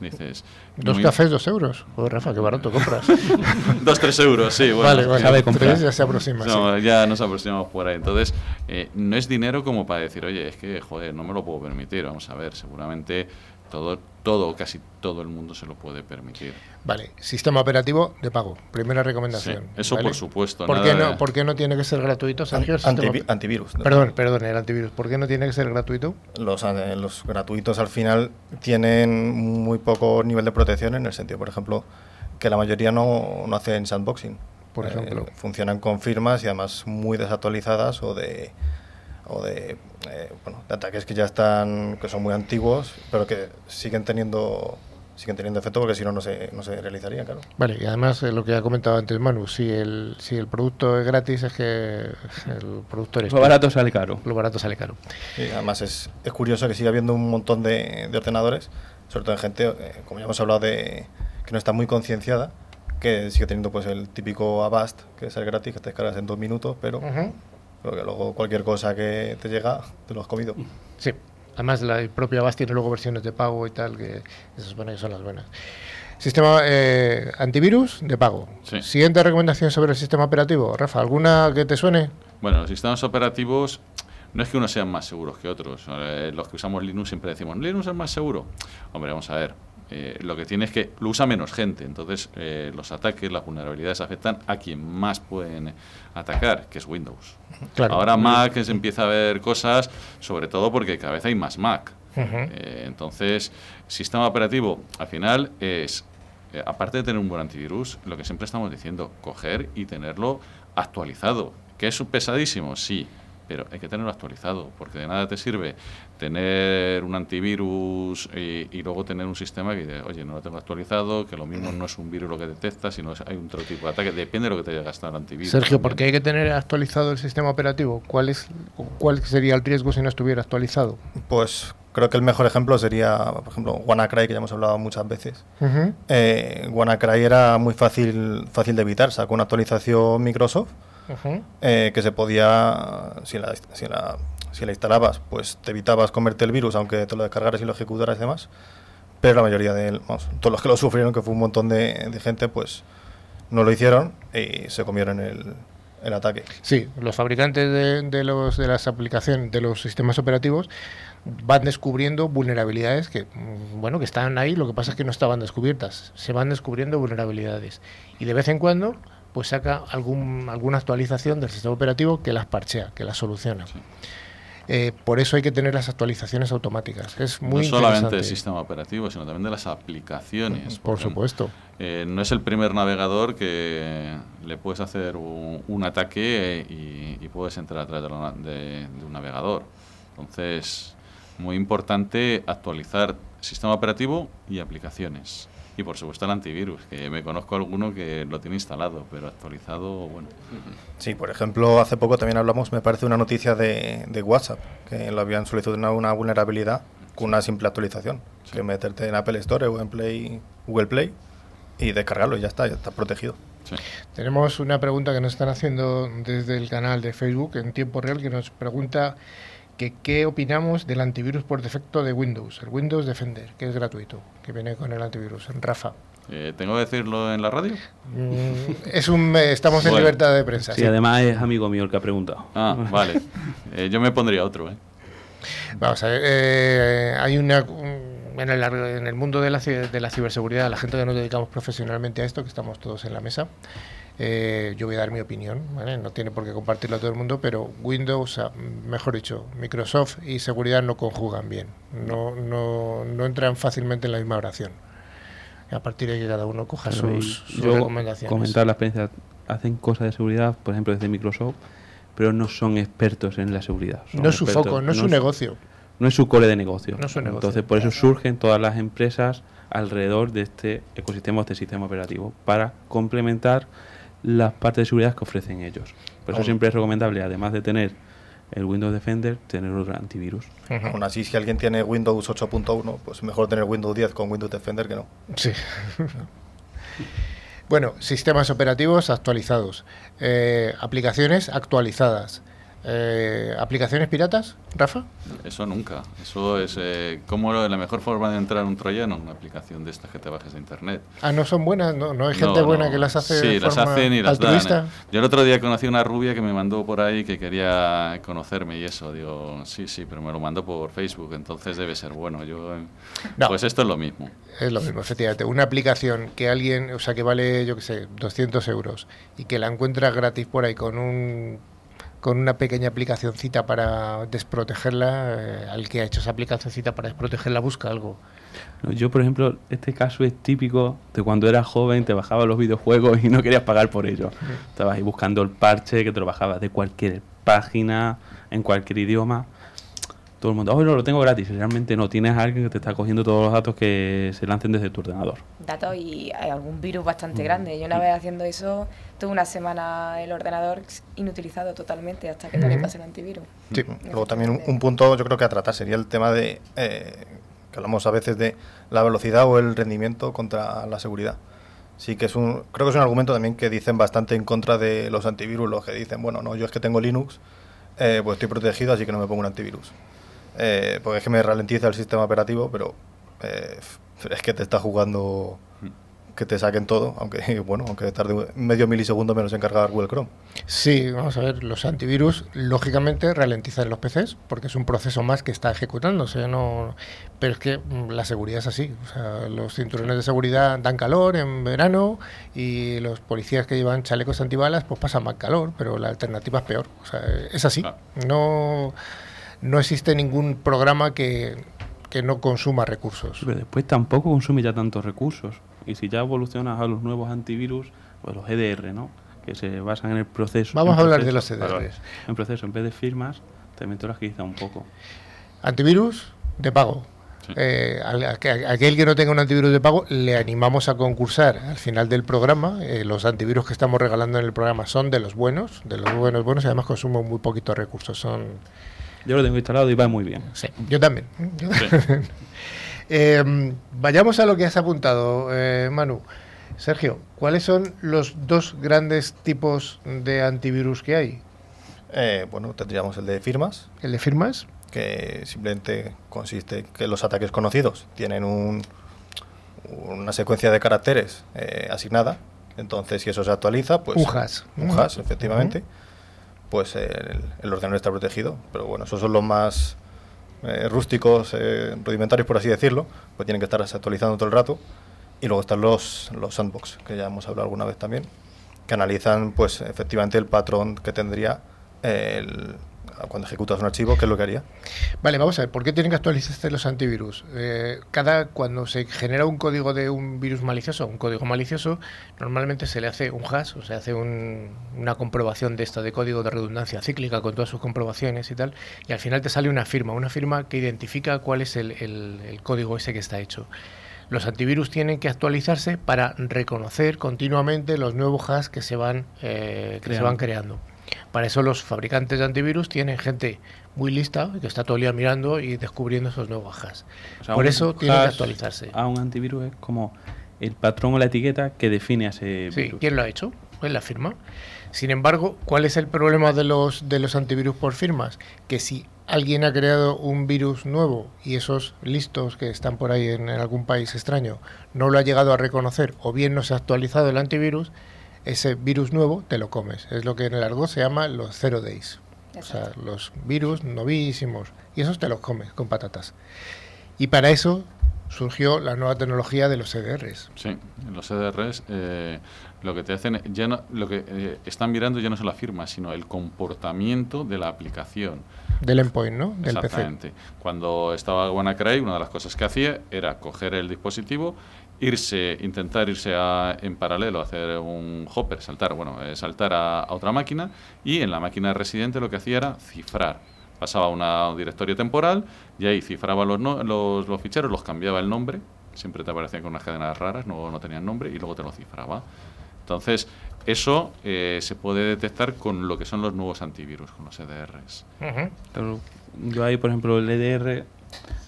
Dices, Dos cafés, dos euros. Joder, Rafa, qué barato compras. [laughs] Dos, tres euros, sí. Bueno, vale, vale. Tres ya se aproxima. sí. no, ya nos aproximamos por ahí. Entonces, eh, no es dinero como para decir, oye, es que, joder, no me lo puedo permitir. Vamos a ver, seguramente todo, todo, casi todo el mundo se lo puede permitir. Vale, sistema operativo de pago. Primera recomendación. Sí, eso ¿vale? por supuesto, ¿Por nada qué, no, de- ¿Por qué no tiene que ser gratuito, Sergio? Antivi- antivirus. Perdón, perdón, el antivirus. ¿Por qué no tiene que ser gratuito? Los, eh, los gratuitos al final tienen muy poco nivel de protección en el sentido, por ejemplo, que la mayoría no, no hacen sandboxing. Por Eh, ejemplo. funcionan con firmas y además muy desactualizadas o de o de, eh, bueno, de ataques que ya están que son muy antiguos pero que siguen teniendo siguen teniendo efecto porque si no no se no se realizaría claro Vale, y además eh, lo que ha comentado antes Manu, si el, si el producto es gratis es que el producto eres Lo barato sale caro. Lo barato sale caro. Y además es, es curioso que siga habiendo un montón de, de ordenadores, sobre todo en gente, eh, como ya hemos hablado, de que no está muy concienciada, que sigue teniendo pues el típico Avast, que es el gratis, que te descargas en dos minutos, pero, Ujú. pero que luego cualquier cosa que te llega, te lo has comido. Sí, además la el propio Avast tiene luego versiones de pago y tal, que se supone que son las buenas. Sistema eh, antivirus de pago. Sí. Siguiente recomendación sobre el sistema operativo. Rafa, ¿alguna que te suene? Bueno, los sistemas operativos no es que unos sean más seguros que otros. Eh, los que usamos Linux siempre decimos, ¿Linux es más seguro? Hombre, vamos a ver. Eh, lo que tiene es que lo usa menos gente. Entonces, eh, los ataques, las vulnerabilidades afectan a quien más pueden atacar, que es Windows. Claro. Ahora Mac se empieza a ver cosas, sobre todo porque cada vez hay más Mac. Eh, entonces, sistema operativo, al final es, aparte de tener un buen antivirus, lo que siempre estamos diciendo, coger y tenerlo actualizado. ¿Que es pesadísimo? Sí, pero hay que tenerlo actualizado, porque de nada te sirve tener un antivirus y, y luego tener un sistema que dice, oye, no lo tengo actualizado, que lo mismo no es un virus lo que detecta, sino es, hay otro tipo de ataque, depende de lo que te haya gastado el antivirus. Sergio, ¿por también. qué hay que tener actualizado el sistema operativo? ¿Cuál, es, ¿Cuál sería el riesgo si no estuviera actualizado? Pues creo que el mejor ejemplo sería, por ejemplo, WannaCry, que ya hemos hablado muchas veces. Eh, WannaCry era muy fácil, fácil de evitar, sacó una actualización Microsoft eh, que se podía, si la, si, la, si la instalabas, pues te evitabas comerte el virus, aunque te lo descargaras y lo ejecutaras y demás. Pero la mayoría de, vamos, todos los que lo sufrieron, que fue un montón de, de gente, pues no lo hicieron y se comieron el, el ataque. Sí, los fabricantes de, de los, de las aplicaciones, de los sistemas operativos, van descubriendo vulnerabilidades que, mm, bueno, que están ahí, lo que pasa es que no estaban descubiertas. Se van descubriendo vulnerabilidades. Y de vez en cuando, pues saca algún, alguna actualización del sistema operativo que las parchea, que las soluciona. Eh, por eso hay que tener las actualizaciones automáticas. Es muy no solamente del sistema operativo, sino también de las aplicaciones. Por supuesto. eh, no es el primer navegador que le puedes hacer un, un ataque y, y puedes entrar a través de, de- de un navegador. Entonces, muy importante actualizar sistema operativo y aplicaciones. Y por supuesto el antivirus, que me conozco alguno que lo tiene instalado, pero actualizado, bueno. Sí, por ejemplo, hace poco también hablamos, me parece, una noticia de, de WhatsApp, que lo habían solucionado una vulnerabilidad con una simple actualización. Que meterte en Apple Store o en Play, Google Play y descargarlo y ya está, ya está protegido. Sí. Tenemos una pregunta que nos están haciendo desde el canal de Facebook en tiempo real que nos pregunta que qué opinamos del antivirus por defecto de Windows, el Windows Defender, que es gratuito, que viene con el antivirus. Rafa. Eh, ¿Tengo que decirlo en la radio? Mm, es un, eh, estamos en libertad de prensa. Sí, sí. además es amigo mío el que ha preguntado. Ah, vale. Eh, yo me pondría otro, ¿eh? Vamos a ver, eh, hay una un- en el, en el mundo de la, de la ciberseguridad, la gente que nos dedicamos profesionalmente a esto, que estamos todos en la mesa, eh, yo voy a dar mi opinión, ¿vale? no tiene por qué compartirlo todo el mundo, pero Windows, mejor dicho, Microsoft y seguridad no conjugan bien, no, no, no entran fácilmente en la misma oración. A partir de que cada uno coja sus, sus yo recomendaciones. comentar la experiencia, hacen cosas de seguridad, por ejemplo, desde Microsoft, pero no son expertos en la seguridad. No es su expertos- foco, no es su negocio. No es su core de negocio. No es su negocio. Entonces, por eso surgen todas las empresas alrededor de este ecosistema, este sistema operativo, para complementar las partes de seguridad que ofrecen ellos. Por eso siempre es recomendable, además de tener el Windows Defender, tener otro antivirus. Ujú. Aún así, si alguien tiene Windows 8.1, pues mejor tener Windows 10 con Windows Defender que no. Sí. bueno, sistemas operativos actualizados, eh, aplicaciones actualizadas, eh, aplicaciones piratas, Rafa. Eso nunca. Eso es eh, como la mejor forma de entrar un troyano, una aplicación de estas que te bajes de internet. Ah, no son buenas, no, no hay gente No, buena no. que las hace Sí, de las forma hacen y las altruista. dan. eh. Yo el otro día conocí una rubia que me mandó por ahí que quería conocerme y eso. Digo, sí, sí, pero me lo mandó por Facebook, entonces debe ser bueno. Yo, eh, No. Pues esto es lo mismo. Es lo mismo, efectivamente. Una aplicación que alguien, o sea, que vale, yo qué sé, 200 euros y que la encuentras gratis por ahí con un con una pequeña aplicacioncita para desprotegerla, eh, al que ha hecho esa aplicacioncita para desprotegerla busca algo. No, Yo, por ejemplo, este caso es típico de cuando eras joven, te bajabas los videojuegos y no querías pagar por ello. Estabas ahí buscando el parche que te lo bajabas de cualquier página, en cualquier idioma. Todo el mundo, oh, no, lo tengo gratis. Realmente no, tienes a alguien que te está cogiendo todos los datos que se lancen desde tu ordenador. datos y hay algún virus bastante Mm. grande. Yo una vez haciendo eso, tuve una semana el ordenador inutilizado totalmente hasta que no le pasé el antivirus. Sí. Luego también un, un punto yo creo que a tratar sería el tema de, eh, que hablamos a veces de la velocidad o el rendimiento contra la seguridad. Sí que es un, creo que es un argumento también que dicen bastante en contra de los antivirus, los que dicen, bueno, no, yo es que tengo Linux, eh, pues estoy protegido, así que no me pongo un antivirus. Eh, porque es que me ralentiza el sistema operativo, pero eh, es que te está jugando que te saquen todo, aunque [laughs] bueno, aunque tarde medio milisegundo menos en cargar Google Chrome. Sí, vamos a ver, los antivirus lógicamente ralentizan los PCs porque es un proceso más que está ejecutándose, no, pero es que mm, la seguridad es así, o sea, los cinturones de seguridad dan calor en verano y los policías que llevan chalecos antibalas pues pasan más calor, pero la alternativa es peor, o sea, es así, no, no existe ningún programa que, que no consuma recursos. Pero después tampoco consume ya tantos recursos. Y si ya evolucionas a los nuevos antivirus, pues los EDR, ¿no? Que se basan en el proceso. Vamos a hablar de proceso. los Vale, vale. EDRs. En proceso, en vez de firmas, también te lo agiliza un poco. Antivirus de pago. Sí. Eh, al- a- a- aquel que no tenga un antivirus de pago, le animamos a concursar al final del programa. Eh, los antivirus que estamos regalando en el programa son de los buenos, de los buenos, buenos, y además consumen muy poquitos recursos. Son, Yo lo tengo instalado y va muy bien. sí, yo también. Yo Sí. [laughs] Eh, vayamos a lo que has apuntado, eh, Manu. Sergio, ¿cuáles son los dos grandes tipos de antivirus que hay? Eh, bueno, tendríamos el de firmas, ¿El de firmas? que simplemente consiste que los ataques conocidos tienen un- una secuencia de caracteres eh, asignada Entonces, si eso se actualiza, pues... Un hash. Un hash, efectivamente. Pues el, el, ordenador está protegido. Pero bueno, esos son los más eh, rústicos, eh, rudimentarios, por así decirlo. Pues tienen que estar actualizando todo el rato. Y luego están los, los sandbox, que ya hemos hablado alguna vez también, que analizan, pues, efectivamente el patrón que tendría el, cuando ejecutas un archivo, ¿qué es lo que haría? Vale, vamos a ver, ¿por qué tienen que actualizarse los antivirus? Eh, cada cuando se genera un código de un virus malicioso, un código malicioso, normalmente se le hace un hash, o se hace una comprobación de esto de código de redundancia cíclica con todas sus comprobaciones y tal, y al final te sale una firma, una firma que identifica cuál es el, código ese que está hecho. Los antivirus tienen que actualizarse para reconocer continuamente los nuevos hashes que se van, eh, que se van creando. Para eso los fabricantes de antivirus tienen gente muy lista que está todo el día mirando y descubriendo esos nuevos hashes. Por eso tiene que actualizarse. A un antivirus es como el patrón o la etiqueta que define a ese sí, ¿Quién lo ha hecho? Pues la firma. Sin embargo, ¿cuál es el problema de los, de los antivirus por firmas? Que si alguien ha creado un virus nuevo y esos listos que están por ahí en algún país extraño no lo ha llegado a reconocer o bien no se ha actualizado el antivirus, ese virus nuevo te lo comes. Es lo que en el argot se llama los zero days. O sea, los virus novísimos. Y esos te los comes con patatas. Y para eso surgió la nueva tecnología de los CDRs. Sí, los CDRs eh, lo que te hacen, ya no, lo que eh, están mirando ya no es la firma, sino el comportamiento de la aplicación. Del endpoint, ¿no? Del Exactamente. Cuando estaba WannaCry, una de las cosas que hacía era coger el dispositivo irse, intentar irse en paralelo, hacer un hopper, saltar, bueno, eh, saltar a, otra máquina y en la máquina residente lo que hacía era cifrar. Pasaba a un directorio temporal y ahí cifraba los, los, los, ficheros, los cambiaba el nombre, siempre te aparecían con unas cadenas raras, no, no tenían nombre y luego te lo cifraba. Entonces, eso eh, se puede detectar con lo que son los nuevos antivirus, con los EDRs. yo ahí, por ejemplo, el EDR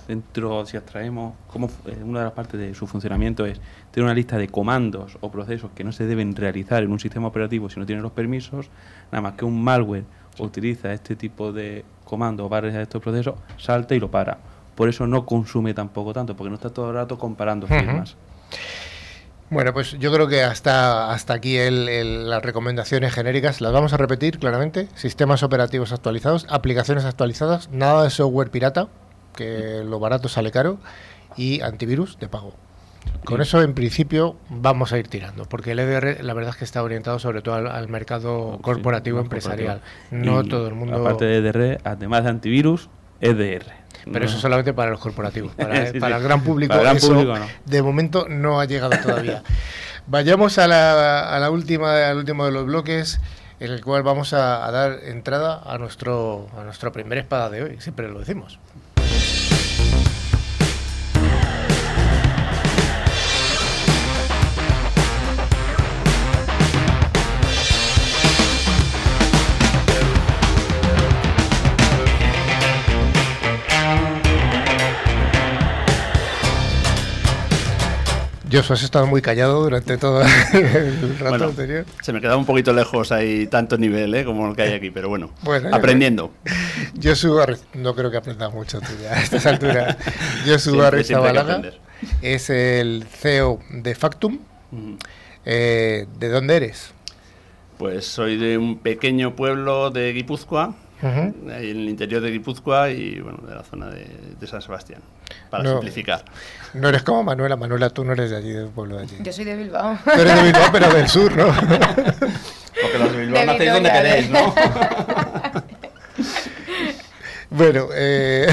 dentro, si abstraemos, como eh, una de las partes de su funcionamiento es tener una lista de comandos o procesos que no se deben realizar en un sistema operativo si no tiene los permisos, nada más que un malware utiliza este tipo de comandos o a realizar estos procesos, salta y lo para. Por eso no consume tampoco tanto, porque no está todo el rato comparando firmas. Bueno, pues yo creo que hasta, hasta aquí las recomendaciones genéricas las vamos a repetir claramente. Sistemas operativos actualizados, aplicaciones actualizadas, nada de software pirata, que lo barato sale caro, y antivirus de pago. Con eso, en principio, vamos a ir tirando, porque el EDR, la verdad es que está orientado sobre todo al, mercado corporativo empresarial. No todo el mundo. Aparte de EDR, además de antivirus, EDR. Pero eso solamente para los corporativos. [laughs] Para, el gran público, de momento no ha llegado todavía. [laughs] Vayamos a la, a la última, al último de los bloques, en el cual vamos a, a dar entrada a nuestro, a nuestra primera espada de hoy. Siempre lo decimos. Josu, has estado muy callado durante todo el [laughs] rato anterior. Se me quedaba un poquito lejos ahí tanto nivel ¿eh? como el que hay aquí, pero bueno, aprendiendo. Josu, no creo que aprendas mucho tú ya a estas [laughs] alturas. Josu Arrizabalaga es el CEO de Factum. Eh, ¿De dónde eres? Pues soy de un pequeño pueblo de Guipúzcoa, en el interior de Guipúzcoa y bueno, de la zona de, San Sebastián, para simplificar. No eres como Manuela, Manuela, tú no eres de allí, del pueblo de allí. Yo soy de Bilbao. Tú eres de Bilbao, pero del sur, ¿no? [laughs] Porque los de Bilbao nacéis donde queréis, ¿no? [laughs] bueno, eh,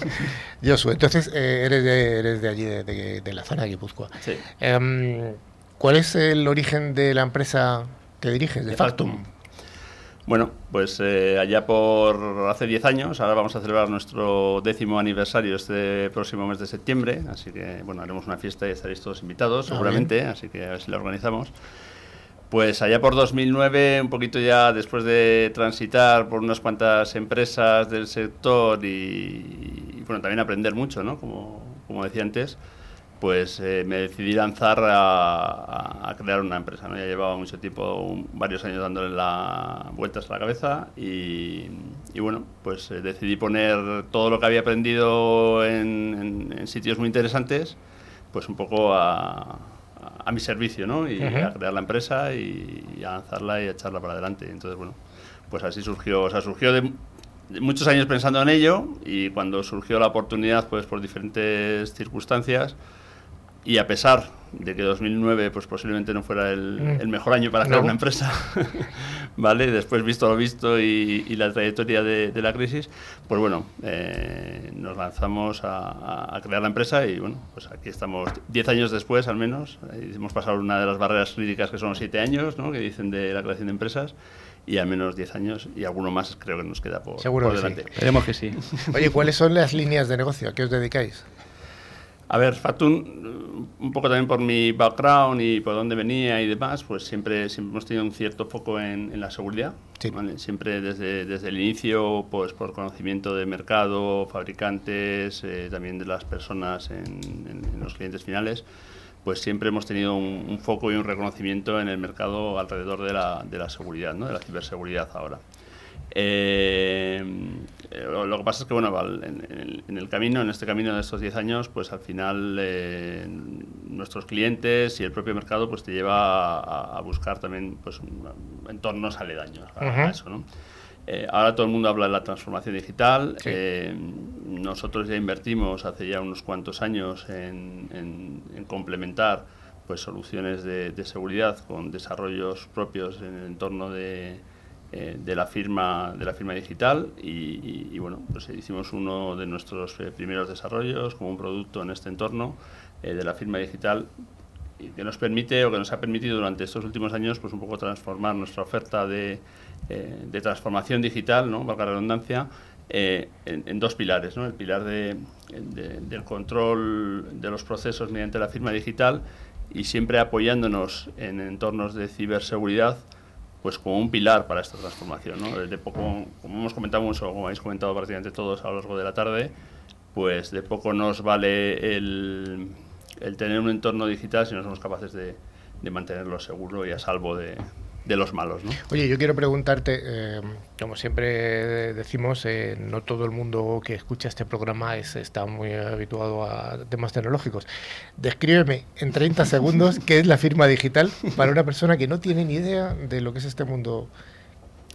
[laughs] Josu, entonces eh, eres, de, eres de allí, de, de, la zona de Guipúzcoa. Sí. Em, ¿Cuál es el origen de la empresa que diriges, de, Factum? Bueno, pues eh, allá por hace 10 años, ahora vamos a celebrar nuestro décimo aniversario este próximo mes de septiembre, así que bueno, haremos una fiesta y estaréis todos invitados, ah, seguramente, así que a ver si la organizamos. Pues allá por 2009, un poquito ya después de transitar por unas cuantas empresas del sector y, bueno, también aprender mucho, ¿no? Como, como decía antes, pues eh, me decidí lanzar a, crear una empresa. ¿no? Ya llevaba mucho tiempo, varios años dándole la vueltas a la cabeza y, bueno, pues eh, decidí poner todo lo que había aprendido en, sitios muy interesantes, pues un poco a, a, mi servicio, ¿no? Y a crear la empresa y, a lanzarla y a echarla para adelante. Entonces, bueno, pues así surgió, o sea, surgió de, muchos años pensando en ello y cuando surgió la oportunidad, pues por diferentes circunstancias y a pesar de que 2009 pues posiblemente no fuera el, mm. mejor año para crear una empresa, [laughs] ¿vale? Después visto lo visto y, la trayectoria de, la crisis, pues bueno, eh, nos lanzamos a, crear la empresa y bueno, pues aquí estamos 10 años después al menos, hemos pasado una de las barreras críticas que son los 7 años, ¿no? Que dicen de la creación de empresas y al menos 10 años y alguno más creo que nos queda por, Seguro delante. Esperemos que sí. [laughs] Oye, ¿cuáles son las líneas de negocio? ¿A qué os dedicáis? A ver, Fatun, un poco también por mi background y por dónde venía y demás, pues siempre, siempre hemos tenido un cierto foco en, la seguridad. Siempre desde, desde el inicio, pues por conocimiento de mercado, fabricantes, eh, también de las personas en, los clientes finales, pues siempre hemos tenido un, foco y un reconocimiento en el mercado alrededor de la, de la seguridad, ¿no? de la ciberseguridad ahora. Eh, lo que pasa es que, bueno, en, el camino, en este camino de estos 10 años, pues al final eh, nuestros clientes y el propio mercado pues te lleva a, buscar también pues entornos aledaños a, eso, ¿no? Eh, ahora todo el mundo habla de la transformación digital. nosotros ya invertimos hace ya unos cuantos años en, complementar pues soluciones de, de, seguridad con desarrollos propios en el entorno de, eh, de la firma de la firma digital y, bueno pues hicimos uno de nuestros eh, primeros desarrollos como un producto en este entorno eh, de la firma digital que nos permite o que nos ha permitido durante estos últimos años pues un poco transformar nuestra oferta de, de transformación digital no valga redundancia en, dos pilares ¿no? el pilar de, del control de los procesos mediante la firma digital y siempre apoyándonos en entornos de ciberseguridad pues como un pilar para esta transformación. ¿no? De poco, como hemos comentado mucho, como habéis comentado prácticamente todos a lo largo de la tarde, pues de poco nos vale el, el tener un entorno digital si no somos capaces de, de mantenerlo seguro y a salvo de, de los malos. ¿no? Oye, yo quiero preguntarte, eh, como siempre decimos, eh, no todo el mundo que escucha este programa es, está muy habituado a temas tecnológicos. Descríbeme en 30 segundos [laughs] qué es la firma digital para una persona que no tiene ni idea de lo que es este mundo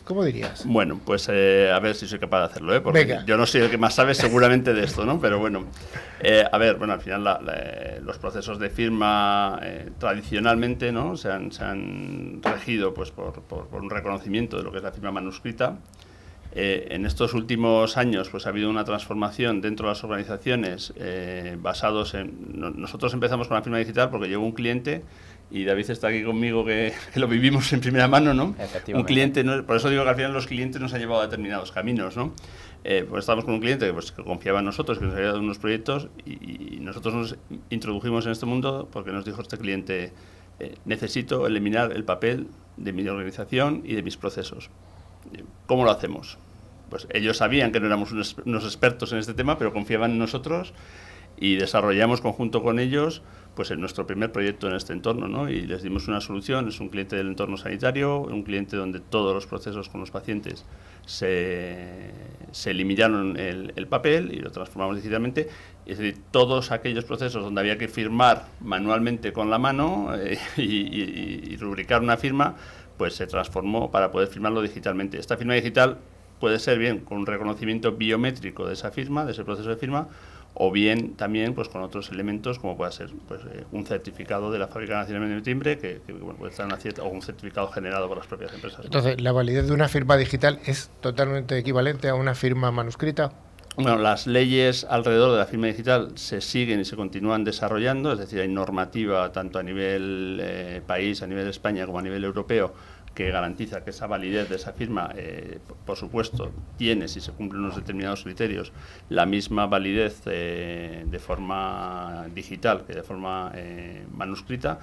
¿Cómo dirías? Bueno, pues eh, a ver si soy capaz de hacerlo, ¿eh? porque yo no soy el que más sabe seguramente de esto, ¿no? Pero bueno, eh, a ver, bueno, al final los procesos de firma eh, tradicionalmente, ¿no? Se han, se han regido pues por, por, un reconocimiento de lo que es la firma manuscrita. En estos últimos años pues ha habido una transformación dentro de las organizaciones basados en... nosotros empezamos con la firma digital porque llegó un cliente y David está aquí conmigo que, lo vivimos en primera mano, ¿no? Un cliente, por eso digo que al final los clientes nos han llevado a determinados caminos, ¿no? Eh, pues estábamos con un cliente pues, que confiaba en nosotros, que nos había dado unos proyectos y, nosotros nos introdujimos en este mundo porque nos dijo este cliente, eh, necesito eliminar el papel de mi organización y de mis procesos. ¿Cómo lo hacemos? Pues ellos sabían que no éramos unos expertos en este tema, pero confiaban en nosotros y desarrollamos conjunto con ellos pues en nuestro primer proyecto en este entorno, ¿no? Y les dimos una solución, es un cliente del entorno sanitario, un cliente donde todos los procesos con los pacientes se, se eliminaron el, el, papel y lo transformamos digitalmente. Es decir, todos aquellos procesos donde había que firmar manualmente con la mano eh, [laughs] y rubricar una firma, pues se transformó para poder firmarlo digitalmente. Esta firma digital puede ser bien con un reconocimiento biométrico de esa firma, de ese proceso de firma, o bien también pues con otros elementos como puede ser pues, eh, un certificado de la Fábrica Nacional de Timbre que, puede estar cierta, o un certificado generado por las propias empresas. Entonces, ¿la validez de una firma digital es totalmente equivalente a una firma manuscrita? Bueno, las leyes alrededor de la firma digital se siguen y se continúan desarrollando, es decir, hay normativa tanto a nivel eh, país, a nivel de España como a nivel europeo que garantiza que esa validez de esa firma, eh, por supuesto, tiene, si se cumplen unos determinados criterios, la misma validez eh, de forma digital que de forma eh, manuscrita.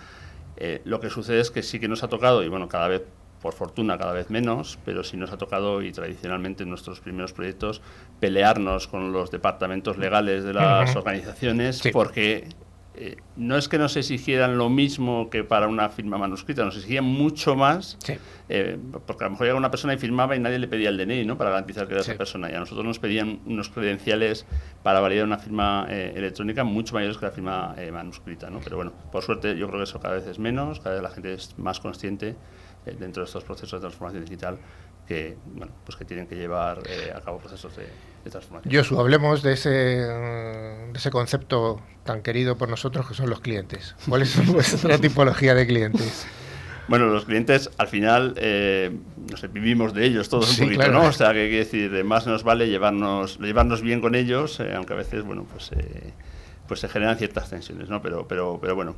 lo que sucede es que sí que nos ha tocado, y bueno, cada vez, por fortuna, cada vez menos, pero sí nos ha tocado, y tradicionalmente en nuestros primeros proyectos, pelearnos con los departamentos legales de las organizaciones porque eh, no es que nos exigieran lo mismo que para una firma manuscrita, nos exigían mucho más, eh, porque a lo mejor llega una persona y firmaba y nadie le pedía el DNI, ¿no? Para garantizar que era esa persona. Y a nosotros nos pedían unos credenciales para validar una firma eh, electrónica mucho mayores que la firma manuscrita, ¿no? Pero bueno, por suerte yo creo que eso cada vez es menos, cada vez la gente es más consciente dentro de estos procesos de transformación digital que, bueno, pues que tienen que llevar a cabo procesos de, Josu, hablemos de ese, de ese concepto tan querido por nosotros que son los clientes. ¿Cuál es [laughs] vuestra tipología de clientes? Bueno, los clientes al final, eh, no sé, vivimos de ellos todos un poquito, ¿no? O sea, que quiere decir, más nos vale llevarnos, llevarnos bien con ellos, eh, aunque a veces, bueno, pues, eh, pues se generan ciertas tensiones, ¿no? Pero, pero, pero bueno,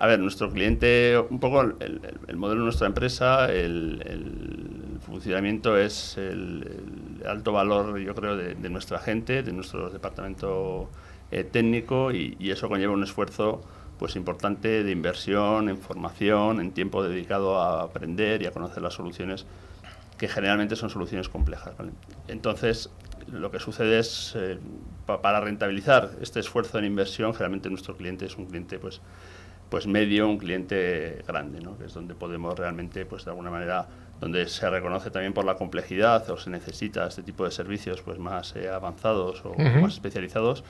a ver, nuestro cliente, un poco el, modelo de nuestra empresa, el, funcionamiento es el, alto valor, yo creo, de, nuestra gente, de nuestro departamento eh, técnico y, eso conlleva un esfuerzo pues importante de inversión en formación, en tiempo dedicado a aprender y a conocer las soluciones que generalmente son soluciones complejas. Entonces, lo que sucede es, eh, para rentabilizar este esfuerzo en inversión, generalmente nuestro cliente es un cliente pues pues medio un cliente grande, ¿no? que es donde podemos realmente, pues de alguna manera, donde se reconoce también por la complejidad o se necesita este tipo de servicios pues más eh, avanzados o más especializados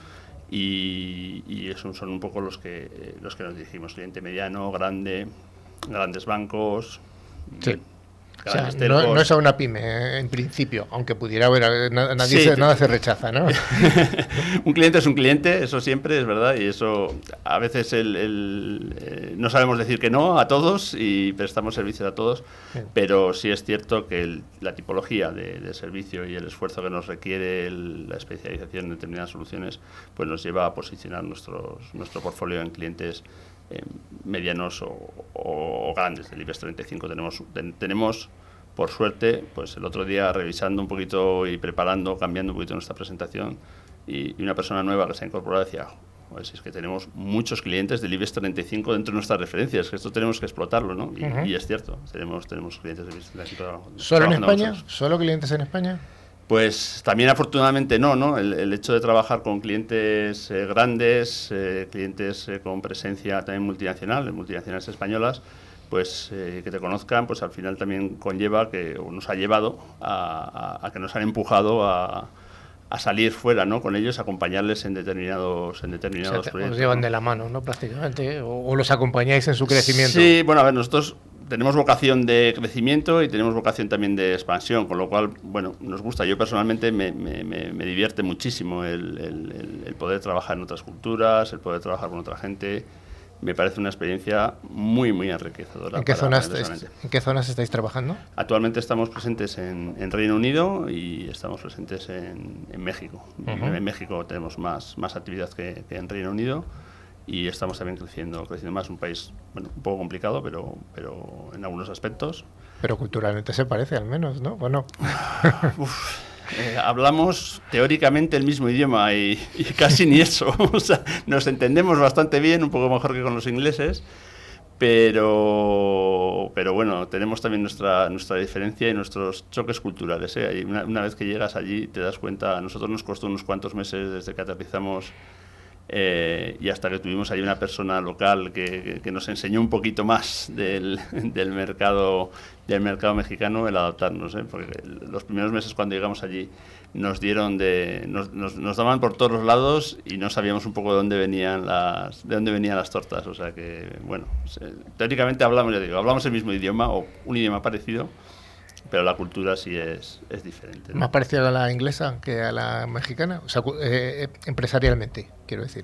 y, y esos son un poco los que eh, los que nos dirigimos, cliente mediano, grande, grandes bancos. Sí no, es a una pyme eh, en principio, aunque pudiera haber, eh, nadie se, nada se rechaza, ¿no? [laughs] un cliente es un cliente, eso siempre es verdad, y eso a veces el, eh, no sabemos decir que no a todos y prestamos servicios a todos, pero sí es cierto que la tipología de, servicio y el esfuerzo que nos requiere la especialización en determinadas soluciones, pues nos lleva a posicionar nuestros, nuestro portfolio en clientes eh, medianos o, grandes del IBEX 35. Tenemos, tenemos, por suerte, pues el otro día revisando un poquito y preparando, cambiando un poquito nuestra presentación, y, una persona nueva que se ha incorporado decía, pues es que tenemos muchos clientes del IBEX 35 dentro de nuestras referencias, que esto tenemos que explotarlo, ¿no? Y, es cierto, tenemos, tenemos clientes del IBEX 35. ¿Solo en España? ¿Solo clientes en España? Pues también afortunadamente no, ¿no? El, hecho de trabajar con clientes eh, grandes, eh, clientes eh, con presencia también multinacional, multinacionales españolas, pues que te conozcan, pues al final también conlleva que nos ha llevado a, que nos han empujado a, salir fuera, ¿no? Con ellos, acompañarles en determinados, en determinados proyectos. Os llevan de la mano, ¿no? Prácticamente, o, o, los acompañáis en su crecimiento. Sí, bueno, a ver, nosotros tenemos vocación de crecimiento y tenemos vocación también de expansión, con lo cual, bueno, nos gusta. Yo personalmente me, me, divierte muchísimo el, el, poder trabajar en otras culturas, el poder trabajar con otra gente. Me parece una experiencia muy, muy enriquecedora. ¿En qué, zonas, ¿en qué zonas estáis trabajando? Actualmente estamos presentes en, en Reino Unido y estamos presentes en, en México. En México tenemos más, más actividad que, que en Reino Unido y estamos también creciendo, creciendo más. Un país bueno, un poco complicado, pero, pero en algunos aspectos. Pero culturalmente se parece al menos, ¿no? Bueno. [laughs] Eh, hablamos teóricamente el mismo idioma y, casi ni eso. [laughs] o sea, nos entendemos bastante bien, un poco mejor que con los ingleses. Pero, pero bueno, tenemos también nuestra, nuestra diferencia y nuestros choques culturales. ¿eh? Una, una, vez que llegas allí te das cuenta, a nosotros nos costó unos cuantos meses desde que aterrizamos eh, y hasta que tuvimos ahí una persona local que, nos enseñó un poquito más del, [laughs] del, mercado del mercado mexicano el adaptarnos ¿eh? porque los primeros meses cuando llegamos allí nos dieron de nos, nos, daban por todos los lados y no sabíamos un poco de dónde venían las de dónde venían las tortas o sea que bueno teóricamente hablamos ya digo hablamos el mismo idioma o un idioma parecido pero la cultura sí es, es diferente. ¿Más parecida a la inglesa que a la mexicana? O sea, eh, empresarialmente, quiero decir.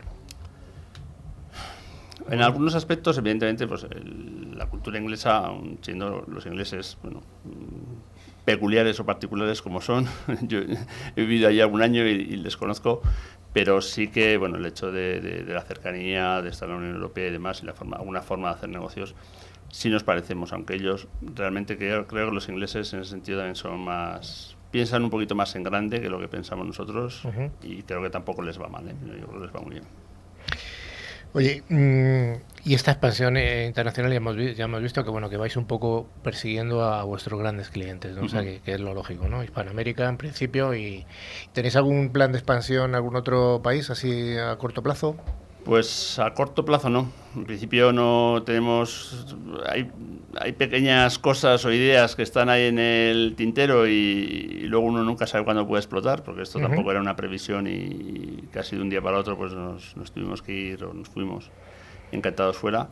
En algunos aspectos, evidentemente, pues la cultura inglesa, siendo los ingleses, bueno, peculiares o particulares como son, [laughs] yo he vivido allí algún año y, les conozco, pero sí que, bueno, el hecho de, la cercanía, de estar en la Unión Europea y demás, y la forma, alguna forma de hacer negocios, sí nos parecemos, aunque ellos realmente creo, creo que los ingleses en ese sentido también son más piensan un poquito más en grande que lo que pensamos nosotros y creo que tampoco les va mal, ¿eh? yo creo que les va muy bien. Oye, mm, y esta expansión internacional ya hemos, ya hemos visto que bueno que vais un poco persiguiendo a vuestros grandes clientes, ¿no? o sea, que, es lo lógico, ¿no? Hispanoamérica en principio y ¿tenéis algún plan de expansión en algún otro país así a corto plazo? Pues a corto plazo no. En principio no tenemos... Hay, hay pequeñas cosas o ideas que están ahí en el tintero y, luego uno nunca sabe cuándo puede explotar, porque esto tampoco era una previsión y casi de un día para otro pues nos, nos tuvimos que ir o nos fuimos encantados fuera.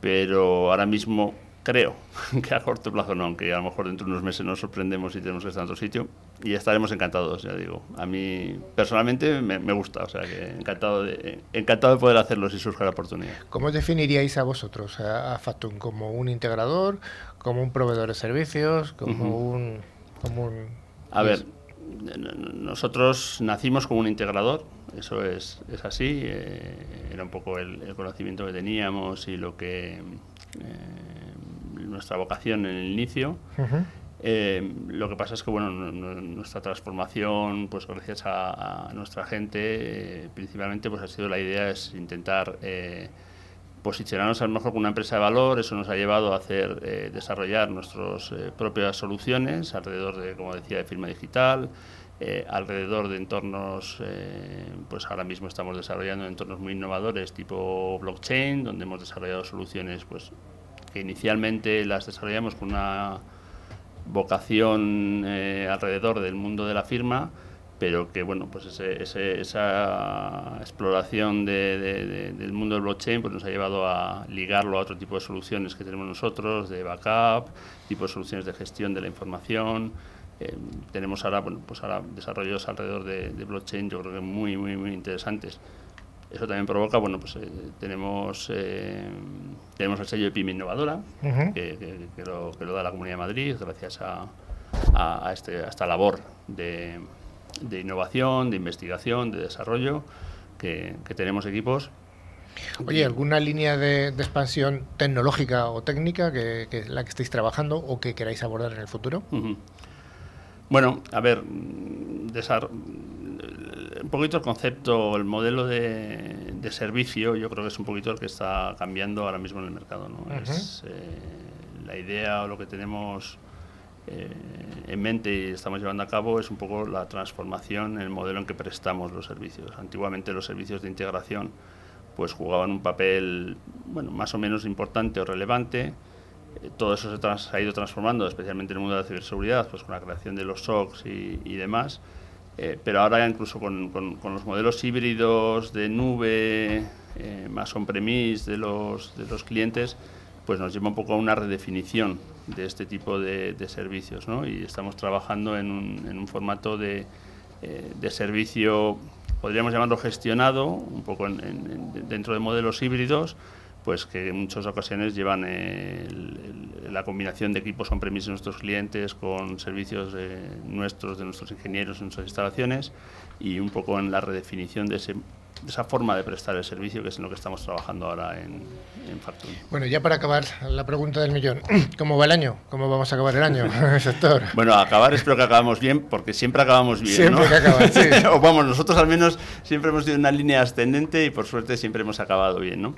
Pero ahora mismo creo [laughs] que a corto plazo no, aunque a lo mejor dentro de unos meses nos sorprendemos y tenemos que estar en otro sitio. Y estaremos encantados, ya digo. A mí personalmente me, gusta, o sea que encantado de, encantado de poder hacerlo si surge la oportunidad. ¿Cómo definiríais a vosotros, a, Factum, como un integrador, como un proveedor de servicios, como un... Como a ver, nosotros nacimos como un integrador, eso es, es así, eh, era un poco el, conocimiento que teníamos y lo que... Eh, nuestra vocación en el inicio. Eh, lo que pasa es que bueno, nuestra transformación, pues gracias a, nuestra gente, eh, principalmente pues ha sido la idea es intentar eh, posicionarnos a lo mejor como una empresa de valor. Eso nos ha llevado a hacer desarrollar nuestras propias soluciones alrededor de, como decía, de firma digital. alrededor de entornos, pues ahora mismo estamos desarrollando entornos muy innovadores tipo blockchain, donde hemos desarrollado soluciones pues que inicialmente las desarrollamos con una vocación eh, alrededor del mundo de la firma, pero que bueno, pues esa exploración del mundo del blockchain pues nos ha llevado a ligarlo a otro tipo de soluciones que tenemos nosotros, de backup, tipo de soluciones de gestión de la información. Eh, tenemos ahora, bueno, pues ahora desarrollos alrededor de, de, blockchain, yo creo que muy, muy, muy interesantes. Eso también provoca, bueno, pues eh, tenemos, eh, tenemos el sello de PYME Innovadora, que, lo, que, lo, da la Comunidad de Madrid, gracias a, a, este, esta labor de, de, innovación, de investigación, de desarrollo, que, tenemos equipos. Oye, ¿alguna línea de, expansión tecnológica o técnica que, que, la que estéis trabajando o que queráis abordar en el futuro? Bueno, a ver, desarrollo un poquito el concepto, el modelo de, servicio, yo creo que es un poquito el que está cambiando ahora mismo en el mercado. ¿no? Es eh, la idea o lo que tenemos eh, en mente y estamos llevando a cabo es un poco la transformación en el modelo en que prestamos los servicios. Antiguamente los servicios de integración pues jugaban un papel bueno, más o menos importante o relevante. Eh, todo eso se, ha ido transformando, especialmente en el mundo de la ciberseguridad, pues con la creación de los SOCs y, y demás. Eh, pero ahora incluso con, con, los modelos híbridos de nube, eh, más on-premise de los, de los clientes, pues nos lleva un poco a una redefinición de este tipo de, servicios. ¿no? Y estamos trabajando en un, en un formato de, eh, de, servicio, podríamos llamarlo gestionado, un poco dentro de modelos híbridos, pues que en muchas ocasiones llevan la combinación de equipos on-premise de nuestros clientes con servicios nuestros, de nuestros ingenieros en nuestras instalaciones y un poco en la redefinición de, esa forma de prestar el servicio que es en lo que estamos trabajando ahora en, en Bueno, ya para acabar, la pregunta del millón. [clears throat] ¿Cómo va el año? ¿Cómo vamos a acabar el año, [laughs] sector? Bueno, acabar espero que acabamos bien, porque siempre acabamos bien, Siempre que acabamos, sí. [laughs] o vamos, nosotros al menos siempre hemos tenido una línea ascendente y por suerte siempre hemos acabado bien, ¿no?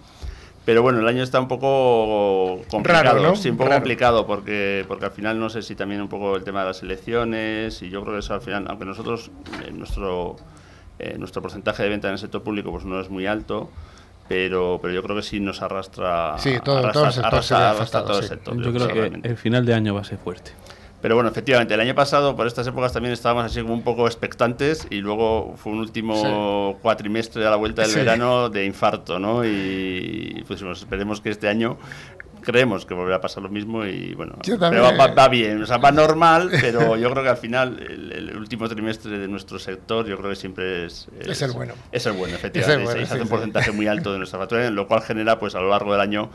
Pero bueno, el año está un poco complicado, sí, un poco complicado porque, porque al final no sé si también un poco el tema de las elecciones y yo creo que eso al final, aunque nosotros, eh, nuestro, eh, nuestro porcentaje de venta en el sector público pues no es muy alto, pero, pero yo creo que sí nos arrastra, sí, todo, todo el sector, todo el sector. Yo, creo que el final de año va a ser fuerte. Pero bueno, efectivamente, el año pasado, por estas épocas también estábamos así como un poco expectantes y luego fue un último cuatrimestre a la vuelta del verano de infarto, ¿no? Y pues esperemos que este año creemos que volverá a pasar lo mismo y bueno, pero va, bien, o sea, va normal, pero yo creo que al final el, último trimestre de nuestro sector yo creo que siempre es... Es, el bueno. Es el bueno, efectivamente. se hace un porcentaje muy alto de nuestra factura, lo cual genera pues a lo largo del año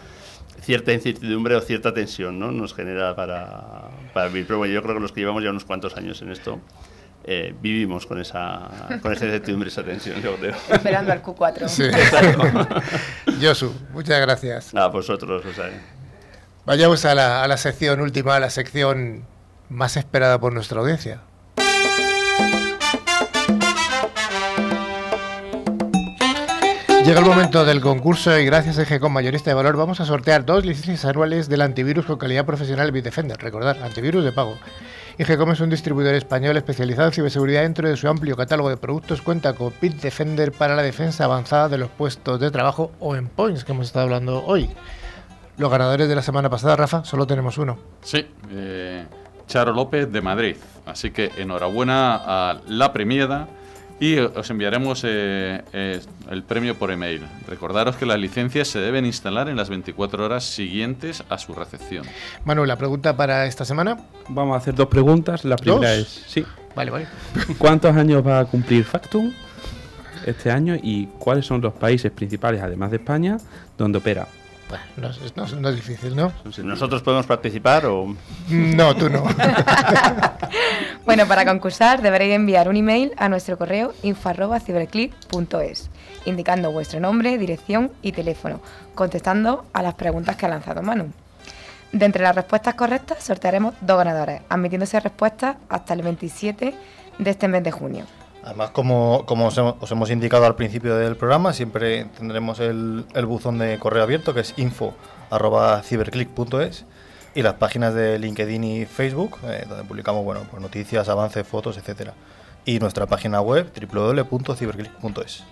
cierta incertidumbre o cierta tensión ¿no? nos genera para, para vivir. Pero bueno, yo creo que los que llevamos ya unos cuantos años en esto, eh, vivimos con esa, con esa incertidumbre, esa tensión, yo creo. Esperando al Q4. Sí. [laughs] Josu, muchas gracias. A vosotros, o sea. Vayamos a la, a la sección última, a la sección más esperada por nuestra audiencia. Llega el momento del concurso y gracias a EGCOM Mayorista de Valor vamos a sortear dos licencias anuales del antivirus con calidad profesional Bitdefender. Recordar, antivirus de pago. IGCOM es un distribuidor español especializado en ciberseguridad dentro de su amplio catálogo de productos. Cuenta con Bitdefender para la defensa avanzada de los puestos de trabajo o en points que hemos estado hablando hoy. Los ganadores de la semana pasada, Rafa, solo tenemos uno. Sí, eh, Charo López de Madrid. Así que enhorabuena a la premiada y os enviaremos eh, eh, el premio por email. Recordaros que las licencias se deben instalar en las 24 horas siguientes a su recepción. Manuel, la pregunta para esta semana. Vamos a hacer dos preguntas. La primera ¿Dos? es, sí, Vale, vale. [laughs] ¿cuántos años va a cumplir Factum este año y cuáles son los países principales, además de España, donde opera? Bueno, no, es- no es- no es difícil, ¿no? ¿Nosotros podemos participar o...? No, tú no. [laughs] Bueno, para concursar deberéis enviar un email a nuestro correo info@ciberclick.es, indicando vuestro nombre, dirección y teléfono, contestando a las preguntas que ha lanzado Manu. De entre las respuestas correctas sortearemos dos ganadores, admitiéndose respuestas hasta el 27 de este mes de junio. Además, como, como os, hemos, os hemos indicado al principio del programa, siempre tendremos el, el buzón de correo abierto que es info.ciberclick.es y las páginas de LinkedIn y Facebook, eh, donde publicamos bueno, pues noticias, avances, fotos, etcétera Y nuestra página web www.ciberclick.es.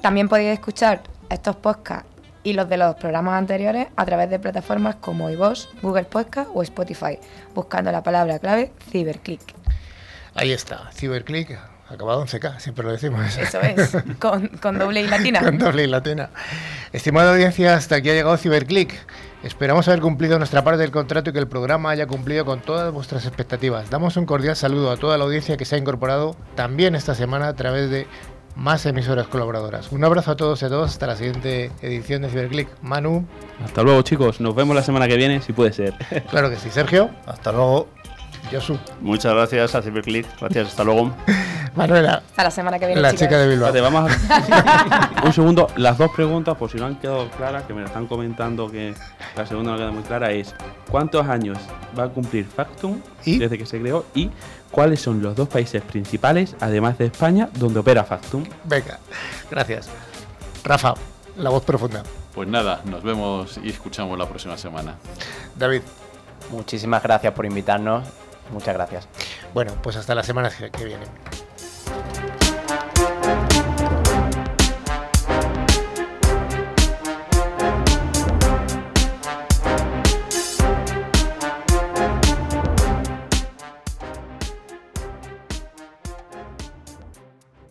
También podéis escuchar estos podcasts y los de los programas anteriores a través de plataformas como iVoox, Google Podcast o Spotify, buscando la palabra clave Ciberclick. Ahí está, Ciberclick, acabado en CK, siempre lo decimos. [laughs] Eso es, con, con doble y latina. Con doble y latina. Estimada audiencia, hasta aquí ha llegado Ciberclick. Esperamos haber cumplido nuestra parte del contrato y que el programa haya cumplido con todas vuestras expectativas. Damos un cordial saludo a toda la audiencia que se ha incorporado también esta semana a través de más emisoras colaboradoras. Un abrazo a todos y a todos hasta la siguiente edición de Ciberclick. Manu, Hasta luego, chicos. Nos vemos la semana que viene, si puede ser. claro que sí. Sergio, Hasta luego. Josu, Muchas gracias a Ciberclick. Gracias, hasta luego. [laughs] Manuela, Hasta la semana que viene, la chica de Bilbao. Espérate, vamos a... [laughs] Un segundo, las dos preguntas, por si no han quedado claras, que me la están comentando que la segunda no queda muy clara, es ¿cuántos años va a cumplir Factum ¿Y? desde que se creó? Y ¿cuáles son los dos países principales, además de España, donde opera Factum? Venga, gracias. Rafa, la voz profunda. Pues nada, nos vemos y escuchamos la próxima semana. David, Muchísimas gracias por invitarnos. Muchas gracias. bueno, pues hasta la semana que viene.